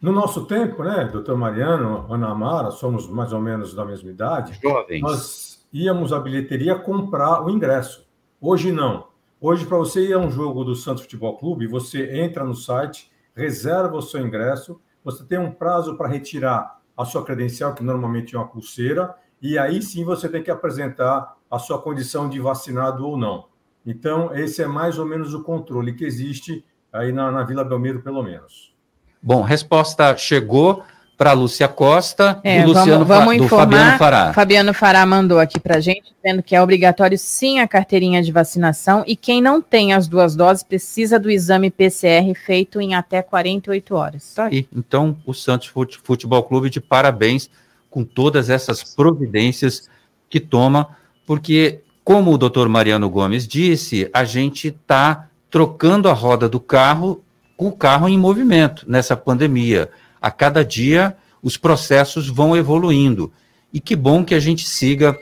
no nosso tempo, né, doutor Mariano, Ana Mara, somos mais ou menos da mesma idade. Jovens. Nós íamos à bilheteria comprar o ingresso. Hoje não. Hoje, para você ir a um jogo do Santos Futebol Clube, você entra no site, reserva o seu ingresso, você tem um prazo para retirar a sua credencial, que normalmente é uma pulseira, e aí sim você tem que apresentar a sua condição de vacinado ou não. Então, esse é mais ou menos o controle que existe aí na, na Vila Belmiro, pelo menos. Bom, resposta chegou para Lúcia Costa é, e Luciano vamos, vamos do informar, Fabiano Fará. Fabiano Fará mandou aqui para gente, dizendo que é obrigatório sim a carteirinha de vacinação e quem não tem as duas doses precisa do exame PCR feito em até 48 horas. Tá aí. Então, o Santos Futebol Clube de parabéns com todas essas providências que toma, porque, como o doutor Mariano Gomes disse, a gente está trocando a roda do carro com o carro em movimento nessa pandemia a cada dia os processos vão evoluindo. E que bom que a gente siga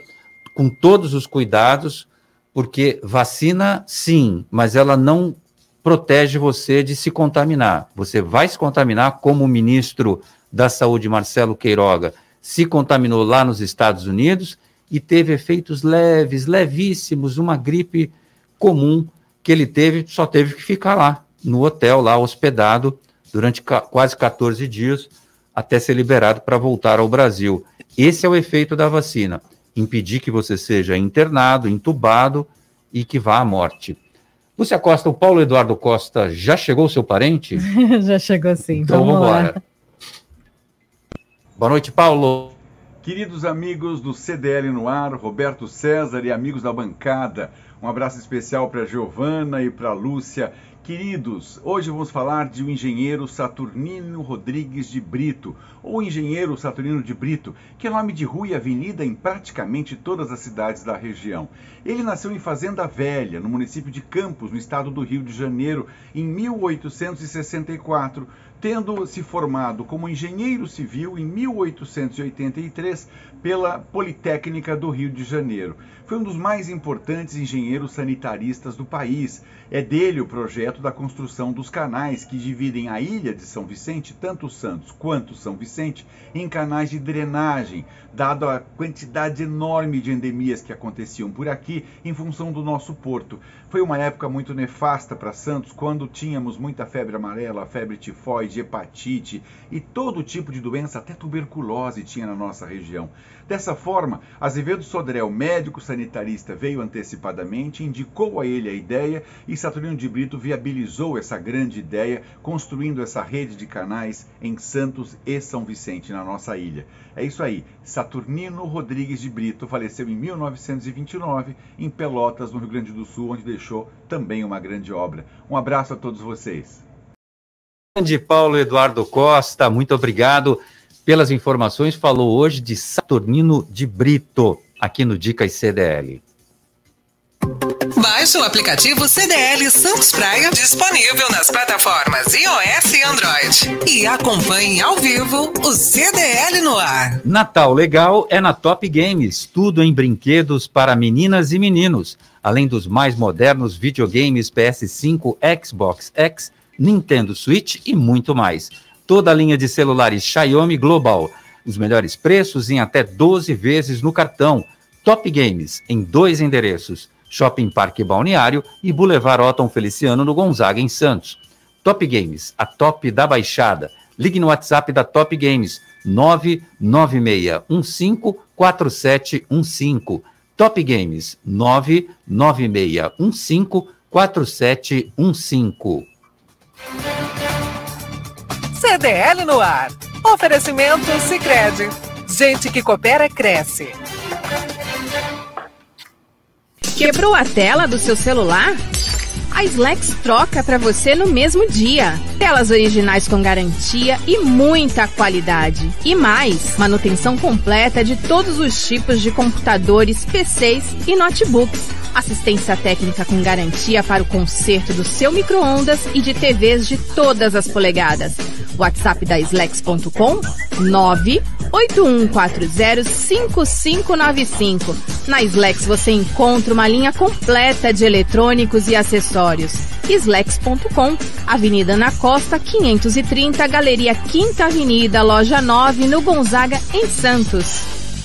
com todos os cuidados, porque vacina, sim, mas ela não protege você de se contaminar. Você vai se contaminar, como o ministro da Saúde, Marcelo Queiroga, se contaminou lá nos Estados Unidos e teve efeitos leves, levíssimos, uma gripe comum que ele teve, só teve que ficar lá, no hotel, lá hospedado, durante quase 14 dias até ser liberado para voltar ao Brasil. Esse é o efeito da vacina: impedir que você seja internado, entubado e que vá à morte. Lúcia Costa, o Paulo Eduardo Costa, já chegou o seu parente? já chegou sim. Então vamos, embora. Boa noite, Paulo. Queridos amigos do CDL no ar, Roberto César e amigos da bancada, um abraço especial para Giovana e para Lúcia Queridos, hoje vamos falar de um engenheiro Saturnino Rodrigues de Brito, ou engenheiro Saturnino de Brito, que é nome de rua e avenida em praticamente todas as cidades da região. Ele nasceu em Fazenda Velha, no município de Campos, no estado do Rio de Janeiro, em 1864, tendo se formado como engenheiro civil em 1883 pela Politécnica do Rio de Janeiro. Foi um dos mais importantes engenheiros sanitaristas do país. É dele o projeto da construção dos canais que dividem a ilha de São Vicente, tanto Santos quanto São Vicente, em canais de drenagem, dado a quantidade enorme de endemias que aconteciam por aqui em função do nosso porto. Foi uma época muito nefasta para Santos, quando tínhamos muita febre amarela, febre tifoide, hepatite e todo tipo de doença, até tuberculose tinha na nossa região. Dessa forma, Azevedo Sodré, médico sanitarista, veio antecipadamente, indicou a ele a ideia e Saturnino de Brito viabilizou essa grande ideia, construindo essa rede de canais em Santos e São Vicente, na nossa ilha. É isso aí. Saturnino Rodrigues de Brito faleceu em 1929 em Pelotas, no Rio Grande do Sul, onde deixou também uma grande obra. Um abraço a todos vocês. Grande Paulo Eduardo Costa, muito obrigado pelas informações. Falou hoje de Saturnino de Brito, aqui no Dicas CDL. Baixe o aplicativo CDL Santos Praia, disponível nas plataformas iOS e Android. E acompanhe ao vivo o CDL no ar. Natal legal é na Top Games, tudo em brinquedos para meninas e meninos, além dos mais modernos videogames PS5, Xbox X, Nintendo Switch e muito mais. Toda a linha de celulares Xiaomi Global, os melhores preços em até 12 vezes no cartão. Top Games, em dois endereços, Shopping Parque Balneário e Boulevard Otton Feliciano no Gonzaga, em Santos. Top Games, a top da Baixada. Ligue no WhatsApp da Top Games, 996154715. Top Games, 996154715. CDL no ar. Oferecimento Sicredi. Gente que coopera cresce. Quebrou a tela do seu celular? A Slex troca para você no mesmo dia. Telas originais com garantia e muita qualidade. E mais, manutenção completa de todos os tipos de computadores, PCs e notebooks. Assistência técnica com garantia para o conserto do seu micro-ondas e de TVs de todas as polegadas. WhatsApp da Slex.com 981405595. Na Slex você encontra uma linha completa de eletrônicos e acessórios. Slex.com, Avenida na Costa 530, Galeria Quinta Avenida, Loja 9, no Gonzaga, em Santos.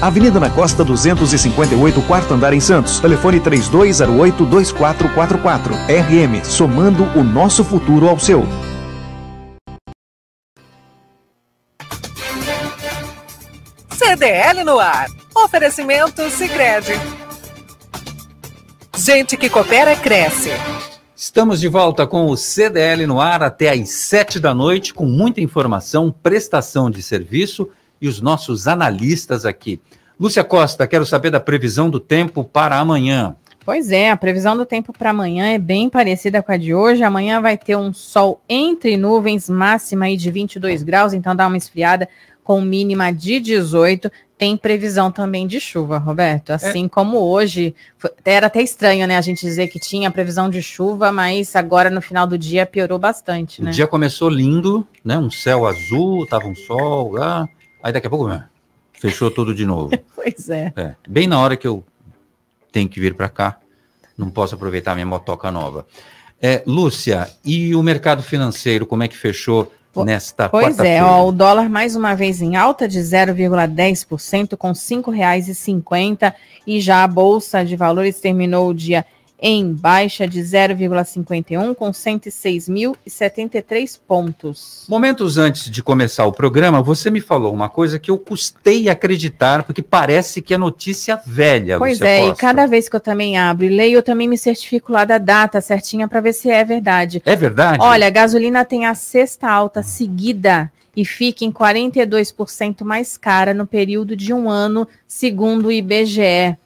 Avenida na Costa 258, quarto andar em Santos. Telefone 3208-2444. RM, somando o nosso futuro ao seu. CDL no ar. Oferecimento Sicredi. Gente que coopera cresce. Estamos de volta com o CDL no ar até às sete da noite, com muita informação, prestação de serviço e os nossos analistas aqui. Lúcia Costa, quero saber da previsão do tempo para amanhã. Pois é, a previsão do tempo para amanhã é bem parecida com a de hoje. Amanhã vai ter um sol entre nuvens, máxima aí de 22 graus, então dá uma esfriada com mínima de 18. Tem previsão também de chuva, Roberto. Assim é. como hoje, era até estranho, né? A gente dizer que tinha previsão de chuva, mas agora no final do dia piorou bastante, o né? O dia começou lindo, né? Um céu azul, tava um sol, ah, aí daqui a pouco né? fechou tudo de novo. pois é. é. Bem na hora que eu tenho que vir para cá, não posso aproveitar minha motoca nova. É, Lúcia, e o mercado financeiro, como é que fechou nesta Pois é, ó, o dólar mais uma vez em alta de 0,10%, com R$ 5,50, e já a Bolsa de Valores terminou o dia em baixa de 0,51 com 106.073 pontos. Momentos antes de começar o programa, você me falou uma coisa que eu custei acreditar, porque parece que é notícia velha. Pois é, Costa. e cada vez que eu também abro e leio, eu também me certifico lá da data certinha para ver se é verdade. É verdade? Olha, a gasolina tem a sexta alta seguida e fica em 42% mais cara no período de um ano, segundo o IBGE.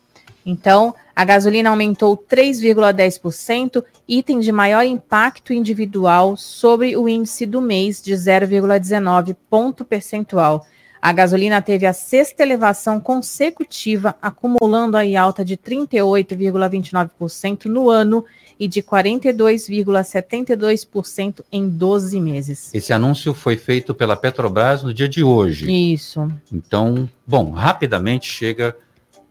Então, a gasolina aumentou 3,10%, item de maior impacto individual sobre o índice do mês de 0,19 ponto percentual. A gasolina teve a sexta elevação consecutiva, acumulando aí alta de 38,29% no ano e de 42,72% em 12 meses. Esse anúncio foi feito pela Petrobras no dia de hoje. Isso. Então, bom, rapidamente chega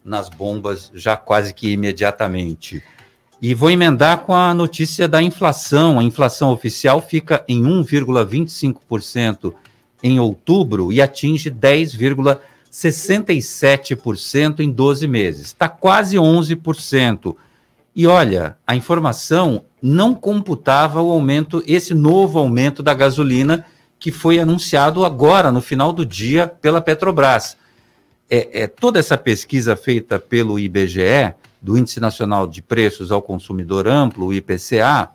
nas bombas já quase que imediatamente. E vou emendar com a notícia da inflação. A inflação oficial fica em 1,25% em outubro e atinge 10,67% em 12 meses. Está quase 11%. E olha, a informação não computava o aumento, esse novo aumento da gasolina que foi anunciado agora, no final do dia, pela Petrobras é, é, toda essa pesquisa feita pelo IBGE do Índice Nacional de Preços ao Consumidor Amplo, o IPCA,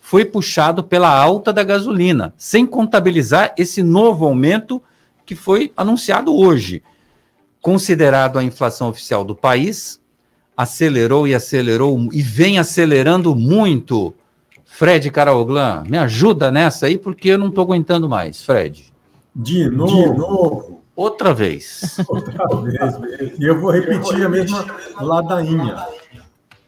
foi puxado pela alta da gasolina, sem contabilizar esse novo aumento que foi anunciado hoje. Considerado a inflação oficial do país, acelerou e acelerou e vem acelerando muito. Fred Caraoglan, me ajuda nessa aí, porque eu não estou aguentando mais, Fred. De novo. De novo. Outra vez. Outra vez. E eu vou repetir a mesma ladainha.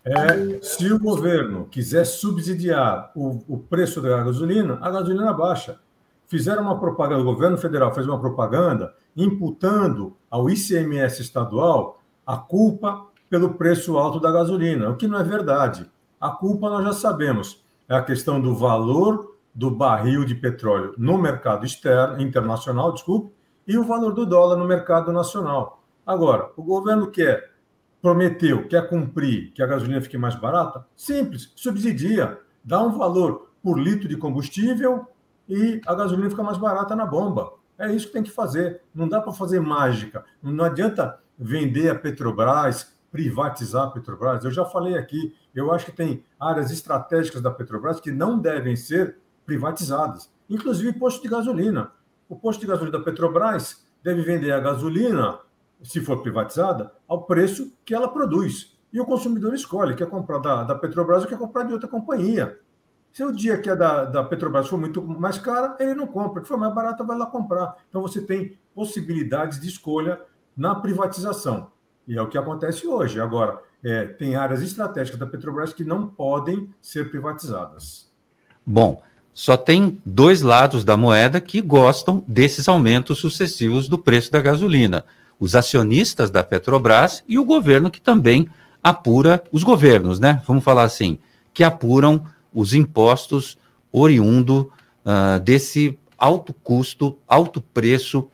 É, se o governo quiser subsidiar o, o preço da gasolina, a gasolina baixa. Fizeram uma propaganda, o governo federal fez uma propaganda imputando ao ICMS estadual a culpa pelo preço alto da gasolina, o que não é verdade. A culpa nós já sabemos, é a questão do valor do barril de petróleo no mercado externo, internacional, desculpe, e o valor do dólar no mercado nacional. Agora, o governo quer prometeu, quer cumprir que a gasolina fique mais barata? Simples, subsidia, dá um valor por litro de combustível e a gasolina fica mais barata na bomba. É isso que tem que fazer. Não dá para fazer mágica. Não adianta vender a Petrobras, privatizar a Petrobras. Eu já falei aqui, eu acho que tem áreas estratégicas da Petrobras que não devem ser privatizadas, inclusive posto de gasolina. O posto de gasolina da Petrobras deve vender a gasolina se for privatizada, ao preço que ela produz. E o consumidor escolhe, quer comprar da, da Petrobras ou quer comprar de outra companhia. Se o dia que a da, da Petrobras for muito mais cara, ele não compra. Que for mais barata, vai lá comprar. Então você tem possibilidades de escolha na privatização. E é o que acontece hoje. Agora, é, tem áreas estratégicas da Petrobras que não podem ser privatizadas. Bom, só tem dois lados da moeda que gostam desses aumentos sucessivos do preço da gasolina os acionistas da Petrobras e o governo que também apura, os governos, né? Vamos falar assim, que apuram os impostos oriundo uh, desse alto custo, alto preço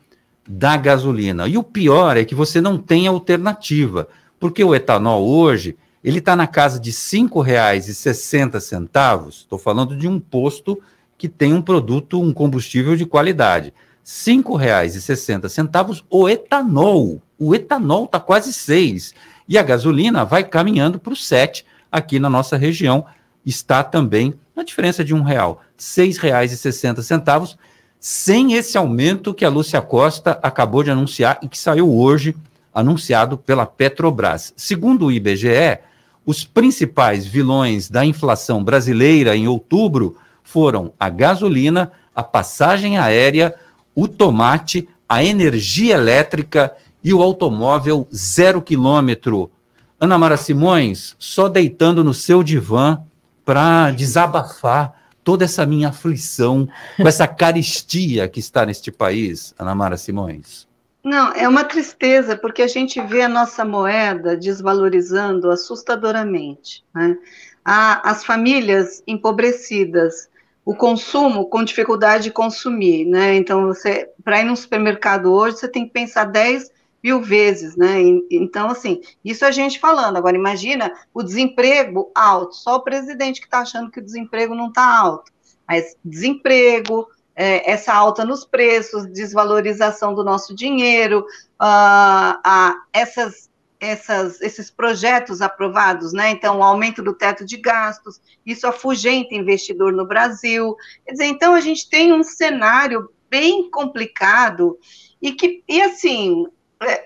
da gasolina. E o pior é que você não tem alternativa, porque o etanol hoje ele está na casa de R$ 5,60. Estou falando de um posto que tem um produto, um combustível de qualidade. R$ 5,60 o etanol. O etanol está quase seis E a gasolina vai caminhando para o 7 aqui na nossa região. Está também na diferença de um real, R$ 6,60, sem esse aumento que a Lúcia Costa acabou de anunciar e que saiu hoje, anunciado pela Petrobras. Segundo o IBGE, os principais vilões da inflação brasileira em outubro foram a gasolina, a passagem aérea, o tomate, a energia elétrica e o automóvel zero quilômetro. Ana Mara Simões, só deitando no seu divã para desabafar toda essa minha aflição com essa caristia que está neste país, Ana Mara Simões. Não, é uma tristeza, porque a gente vê a nossa moeda desvalorizando assustadoramente. Né? as famílias empobrecidas, o consumo com dificuldade de consumir, né? Então, você, para ir no supermercado hoje, você tem que pensar 10 mil vezes, né? Então, assim, isso a gente falando. Agora, imagina o desemprego alto. Só o presidente que está achando que o desemprego não está alto. Mas desemprego, é, essa alta nos preços, desvalorização do nosso dinheiro, uh, uh, essas essas, esses projetos aprovados, né? Então, o aumento do teto de gastos, isso afugenta investidor no Brasil. Quer dizer, então a gente tem um cenário bem complicado e que, e assim,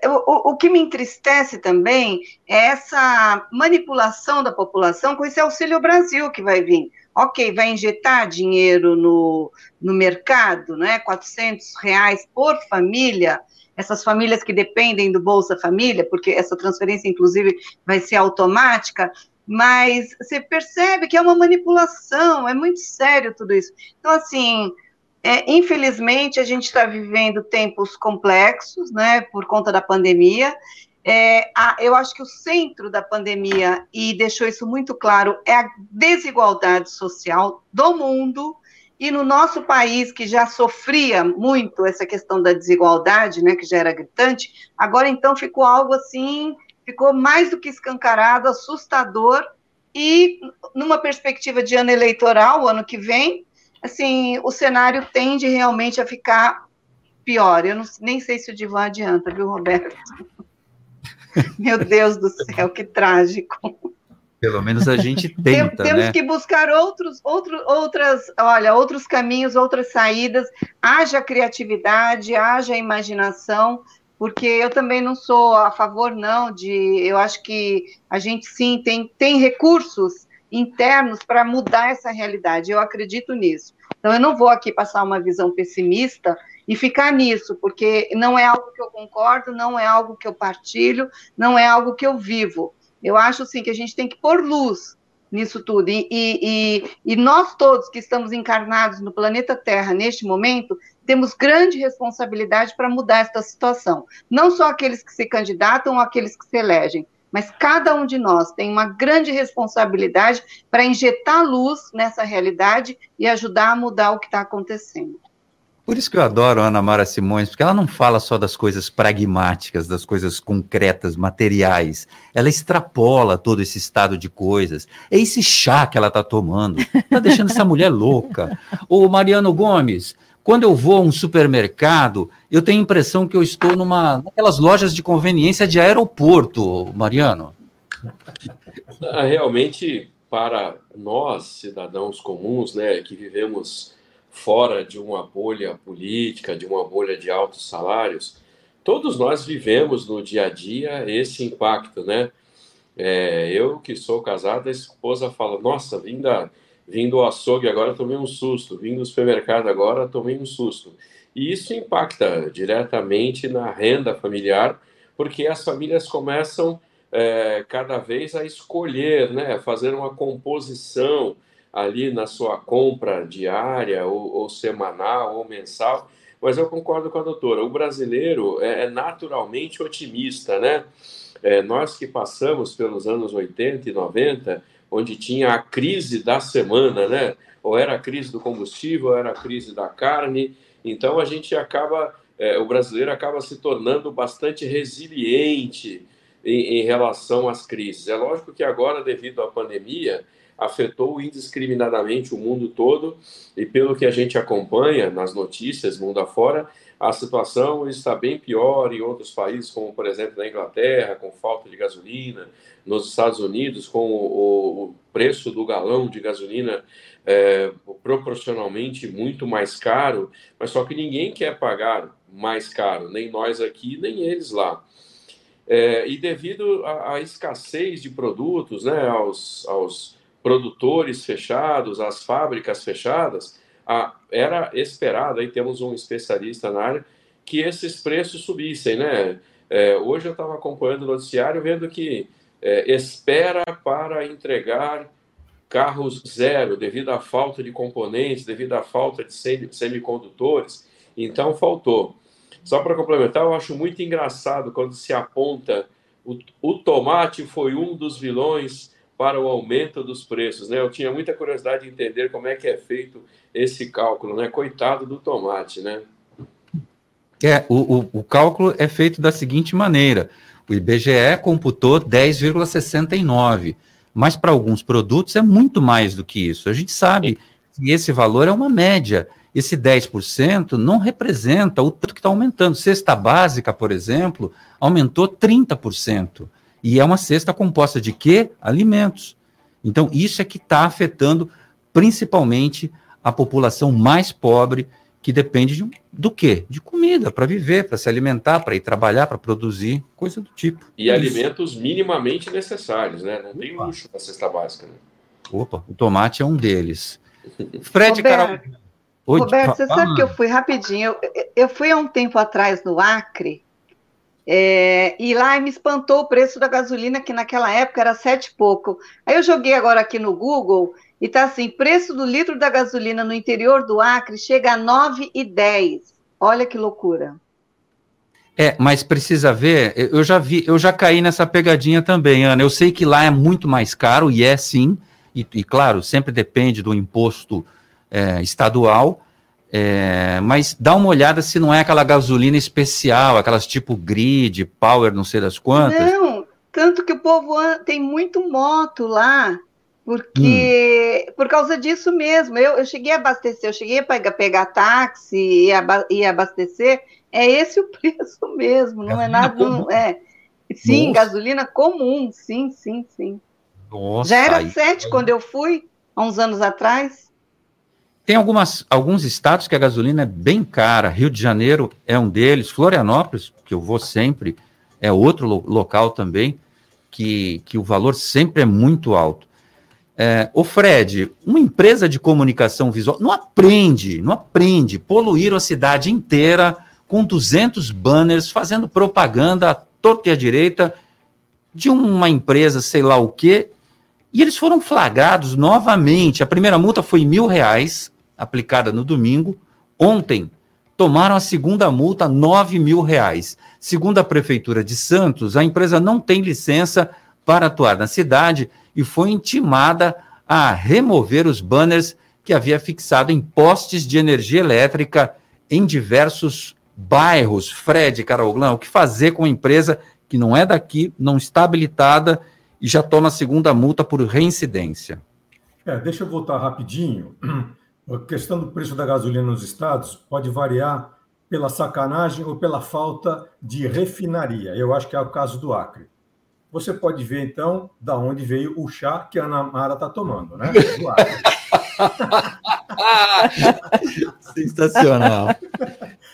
o, o que me entristece também é essa manipulação da população com esse Auxílio Brasil que vai vir. Ok, vai injetar dinheiro no, no mercado, né? 400 reais por família, essas famílias que dependem do Bolsa Família, porque essa transferência, inclusive, vai ser automática, mas você percebe que é uma manipulação, é muito sério tudo isso. Então, assim, é, infelizmente, a gente está vivendo tempos complexos, né, por conta da pandemia. É, a, eu acho que o centro da pandemia, e deixou isso muito claro, é a desigualdade social do mundo, e no nosso país, que já sofria muito essa questão da desigualdade, né, que já era gritante, agora então ficou algo assim, ficou mais do que escancarado, assustador, e numa perspectiva de ano eleitoral, ano que vem, assim, o cenário tende realmente a ficar pior. Eu não, nem sei se o divã adianta, viu, Roberto? Meu Deus do céu, que trágico. Pelo menos a gente tenta, Temos né? que buscar outros, outro, outras, olha, outros caminhos, outras saídas. Haja criatividade, haja imaginação, porque eu também não sou a favor, não, de. Eu acho que a gente sim tem, tem recursos internos para mudar essa realidade. Eu acredito nisso. Então, eu não vou aqui passar uma visão pessimista e ficar nisso, porque não é algo que eu concordo, não é algo que eu partilho, não é algo que eu vivo. Eu acho, sim, que a gente tem que pôr luz nisso tudo. E, e, e, nós todos que estamos encarnados no planeta Terra neste momento, temos grande responsabilidade para mudar esta situação. Não só aqueles que se candidatam ou aqueles que se elegem, mas cada um de nós tem uma grande responsabilidade para injetar luz nessa realidade e ajudar a mudar o que está acontecendo. Por isso que eu adoro a Ana Mara Simões, porque ela não fala só das coisas pragmáticas, das coisas concretas, materiais. Ela extrapola todo esse estado de coisas. É esse chá que ela está tomando. Está deixando essa mulher louca. Ô, Mariano Gomes, quando eu vou a um supermercado, eu tenho a impressão que eu estou numa naquelas lojas de conveniência de aeroporto, Mariano. Ah, realmente, para nós, cidadãos comuns, né, que vivemos fora de uma bolha política, de uma bolha de altos salários, todos nós vivemos no dia a dia esse impacto, né? É, eu que sou casado, a esposa fala: Nossa, vim, da, vim do açougue agora tomei um susto, vim do supermercado agora tomei um susto. E isso impacta diretamente na renda familiar, porque as famílias começam é, cada vez a escolher, né, fazer uma composição ali na sua compra diária, ou, ou semanal, ou mensal. Mas eu concordo com a doutora, o brasileiro é, é naturalmente otimista, né? É, nós que passamos pelos anos 80 e 90, onde tinha a crise da semana, né? Ou era a crise do combustível, ou era a crise da carne. Então a gente acaba, é, o brasileiro acaba se tornando bastante resiliente em, em relação às crises. É lógico que agora, devido à pandemia, afetou indiscriminadamente o mundo todo e pelo que a gente acompanha nas notícias mundo afora, a situação está bem pior em outros países, como por exemplo na Inglaterra, com falta de gasolina, nos Estados Unidos, com o, preço do galão de gasolina é, proporcionalmente muito mais caro, mas só que ninguém quer pagar mais caro, nem nós aqui, nem eles lá. É, e devido à, à, escassez de produtos, né, aos, aos produtores fechados, as fábricas fechadas, a, era esperado, aí temos um especialista na área, que esses preços subissem, né? É, hoje eu estava acompanhando o noticiário vendo que é, espera para entregar carros zero devido à falta de componentes, devido à falta de semicondutores, então faltou. Só para complementar, eu acho muito engraçado quando se aponta o, o tomate foi um dos vilões para o aumento dos preços. Né? Eu tinha muita curiosidade de entender como é que é feito esse cálculo, né? Coitado do tomate, né? É, o, o, o cálculo é feito da seguinte maneira: o IBGE computou 10,69, mas para alguns produtos é muito mais do que isso. A gente sabe que esse valor é uma média. Esse 10% não representa o tanto que está aumentando. Cesta básica, por exemplo, aumentou 30%. E é uma cesta composta de quê? Alimentos. Então, isso é que está afetando principalmente a população mais pobre, que depende de, do quê? De comida, para viver, para se alimentar, para ir trabalhar, para produzir, coisa do tipo. E isso. alimentos minimamente necessários, né? Não tem luxo na cesta básica. Né? Opa, o tomate é um deles. Fred Roberto, Carol. Oi, Roberto, você sabe que eu fui rapidinho. Eu, eu fui há um tempo atrás no Acre é, e lá me espantou o preço da gasolina, que naquela época era sete e pouco. Aí eu joguei agora aqui no Google e tá assim: preço do litro da gasolina no interior do Acre chega a 9,10. Olha que loucura. É, mas precisa ver, eu já vi, eu já caí nessa pegadinha também, Ana. Eu sei que lá é muito mais caro, e é sim, e, e claro, sempre depende do imposto é, estadual, é, mas dá uma olhada se não é aquela gasolina especial, aquelas tipo grid, power, não sei das quantas. Não, tanto que o povo tem muito moto lá, porque hum. por causa disso mesmo. Eu, eu cheguei a abastecer, eu cheguei a pegar, pegar táxi e, aba, e abastecer, é esse o preço mesmo, não é, é nada. Não, é. Sim, Nossa. gasolina comum, sim, sim, sim. Nossa, Já era aí- sete quando eu fui, há uns anos atrás. Tem algumas, alguns estados que a gasolina é bem cara. Rio de Janeiro é um deles. Florianópolis, que eu vou sempre, é outro lo- local também, que, que o valor sempre é muito alto. É, o Fred, uma empresa de comunicação visual não aprende, não aprende poluir a cidade inteira com 200 banners fazendo propaganda à torta e à direita de uma empresa, sei lá o quê, e eles foram flagrados novamente. A primeira multa foi mil reais, aplicada no domingo. Ontem, tomaram a segunda multa, nove mil reais. Segundo a Prefeitura de Santos, a empresa não tem licença para atuar na cidade e foi intimada a remover os banners que havia fixado em postes de energia elétrica em diversos bairros. Fred, Carol Glan, o que fazer com a empresa que não é daqui, não está habilitada e já toma a segunda multa por reincidência? É, deixa eu voltar rapidinho. A questão do preço da gasolina nos estados pode variar pela sacanagem ou pela falta de refinaria. Eu acho que é o caso do Acre. Você pode ver, então, da onde veio o chá que a Ana Mara está tomando, né? Do Acre. Sensacional.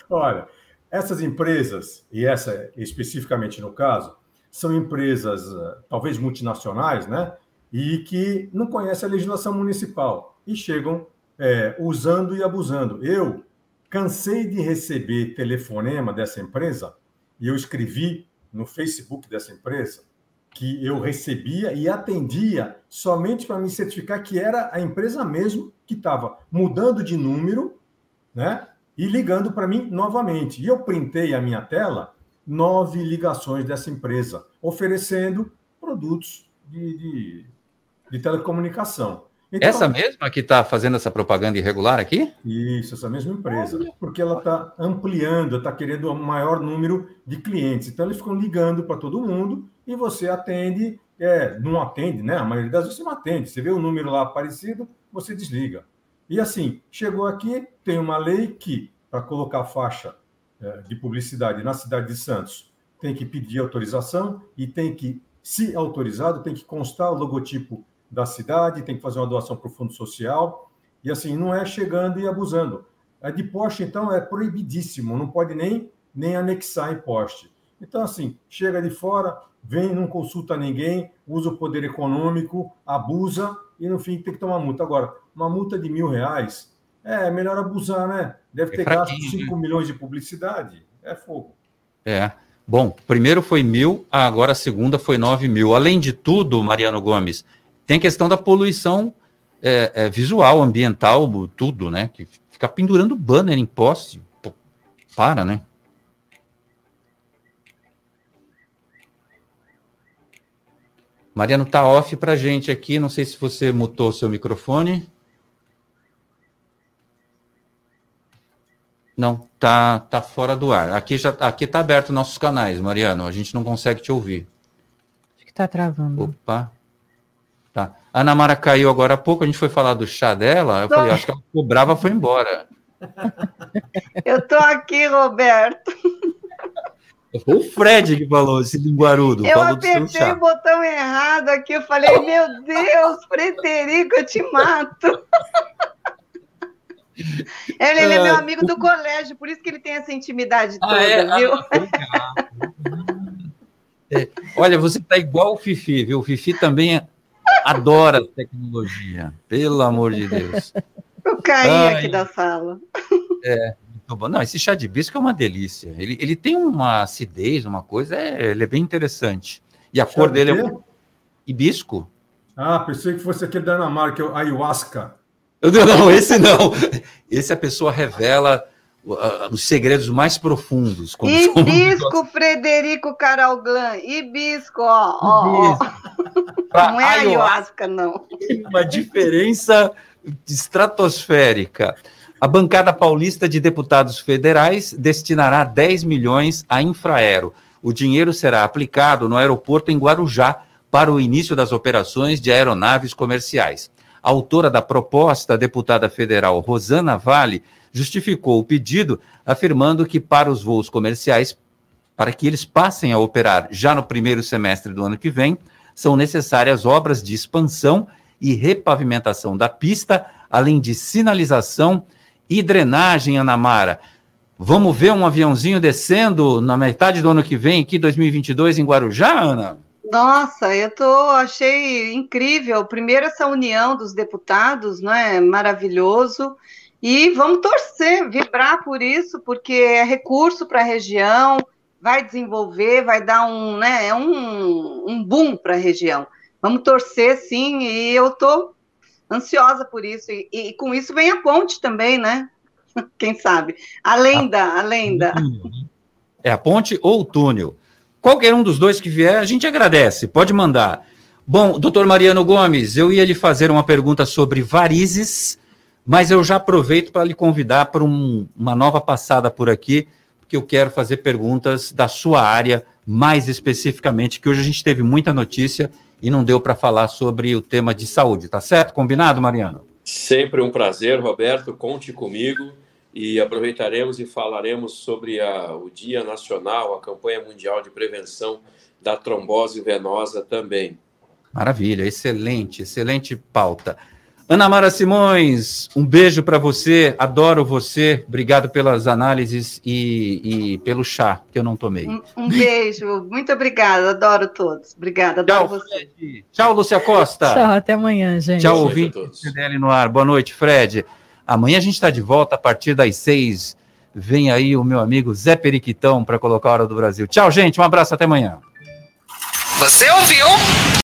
Olha, essas empresas, e essa especificamente no caso, são empresas eh, talvez multinacionais, né? E que não conhecem a legislação municipal e chegam eh, usando e abusando. Eu cansei de receber telefonema dessa empresa e eu escrevi no Facebook dessa empresa que eu recebia e atendia somente para me certificar que era a empresa mesmo que estava mudando de número, né? E ligando para mim novamente. E eu printei a minha tela nove ligações dessa empresa, oferecendo produtos de, de, de telecomunicação. Então, Essa mesma que está fazendo essa propaganda irregular aqui? Isso, essa mesma empresa. Porque ela está ampliando, está querendo um maior número de clientes. Então, eles ficam ligando para todo mundo e você atende, é, não atende, né? A maioria das vezes você não atende. Você vê o número lá aparecido, você desliga. E assim, chegou aqui, tem uma lei que, para colocar faixa de publicidade na cidade de Santos, tem que pedir autorização e tem que, se autorizado, tem que constar o logotipo da cidade, tem que fazer uma doação para o Fundo Social. E assim, não é chegando e abusando. A de poste, então, é proibidíssimo, não pode nem, nem anexar em poste. Então, assim, chega de fora, vem, não consulta ninguém, usa o poder econômico, abusa e, no fim, tem que tomar multa. Agora, uma multa de mil reais, é melhor abusar, né? Deve É ter gasto fraquinho, 5 milhões de publicidade. É fogo. É. Bom, primeiro foi mil, agora a segunda foi nove mil. Além de tudo, Mariano Gomes, tem questão da poluição é, é, visual, ambiental, tudo, né? Que fica pendurando banner em poste. Pô, para, né? Mariano tá off pra gente aqui. Não sei se você mutou seu microfone. Não, tá, tá fora do ar. Aqui já aqui tá aberto nossos canais, Mariano. A gente não consegue te ouvir. Acho que tá travando. Opa. Tá. A Ana Mara caiu agora há pouco, a gente foi falar do chá dela. Eu falei, acho que ela ficou brava, foi embora. Eu tô aqui, Roberto. Foi o Fred que falou esse linguarudo. Eu falou do seu apertei o botão errado aqui. Eu falei, meu Deus, Frederico, eu te mato. Ele, ele é meu Ah, amigo do colégio, por isso que ele tem essa intimidade toda, Ah, é? viu? É, Olha, você tá igual o Fifi, viu? O Fifi também é- adora tecnologia. Pelo amor de Deus. Eu caí Ai. aqui da sala. É, muito bom. Não, esse chá de hibisco é uma delícia. Ele, ele tem uma acidez, uma coisa, é, ele é bem interessante. E a Chá cor de dele é um hibisco. Ah, pensei que fosse aquele da que é o ayahuasca. Eu Não, não, esse não. Esse a pessoa revela os segredos mais profundos. Hibisco, Frederico Caralglan. Hibisco, ó, ó, ó. Não é ayahuasca. não. uma diferença estratosférica. A bancada paulista de deputados federais destinará 10 milhões a Infraero. O dinheiro será aplicado no aeroporto em Guarujá para o início das operações de aeronaves comerciais. A autora da proposta, a deputada federal Rosana Vale, justificou o pedido, afirmando que para os voos comerciais para que eles passem a operar já no primeiro semestre do ano que vem, são necessárias obras de expansão e repavimentação da pista, além de sinalização e drenagem, Anamara. Vamos ver um aviãozinho descendo na metade do ano que vem, aqui 2022, em Guarujá, Ana? Nossa, eu tô, achei incrível. Primeiro essa união dos deputados, não é? Maravilhoso. E vamos torcer, vibrar por isso, porque é recurso para a região, vai desenvolver, vai dar um, né, é um, um boom para a região. Vamos torcer, sim, e eu estou ansiosa por isso. E, e, com isso vem a ponte também, né? Quem sabe? A lenda, a lenda. É a ponte ou o túnel? Qualquer um dos dois que vier, a gente agradece, pode mandar. Bom, doutor Mariano Gomes, eu ia lhe fazer uma pergunta sobre varizes, mas eu já aproveito para lhe convidar para um, uma nova passada por aqui, porque eu quero fazer perguntas da sua área, mais especificamente, que hoje a gente teve muita notícia e não deu para falar sobre o tema de saúde, tá certo? Combinado, Mariano? Sempre um prazer, Roberto, conte comigo e aproveitaremos e falaremos sobre a, o Dia Nacional, a campanha mundial de prevenção da trombose venosa também. Maravilha, excelente, excelente pauta. Ana Mara Simões, um beijo para você, adoro você, obrigado pelas análises e, e, pelo chá que eu não tomei. Um, um beijo, muito obrigada, adoro todos, obrigada, adoro Tchau, você. Fred. Tchau, Lúcia Costa. Tchau, até amanhã, gente. Tchau, ouvinte CDL no ar, boa noite, Fred. Amanhã a gente está de volta a partir das seis. Vem aí o meu amigo Zé Periquitão para colocar a Hora do Brasil. Tchau, gente, um abraço, até amanhã. Você ouviu?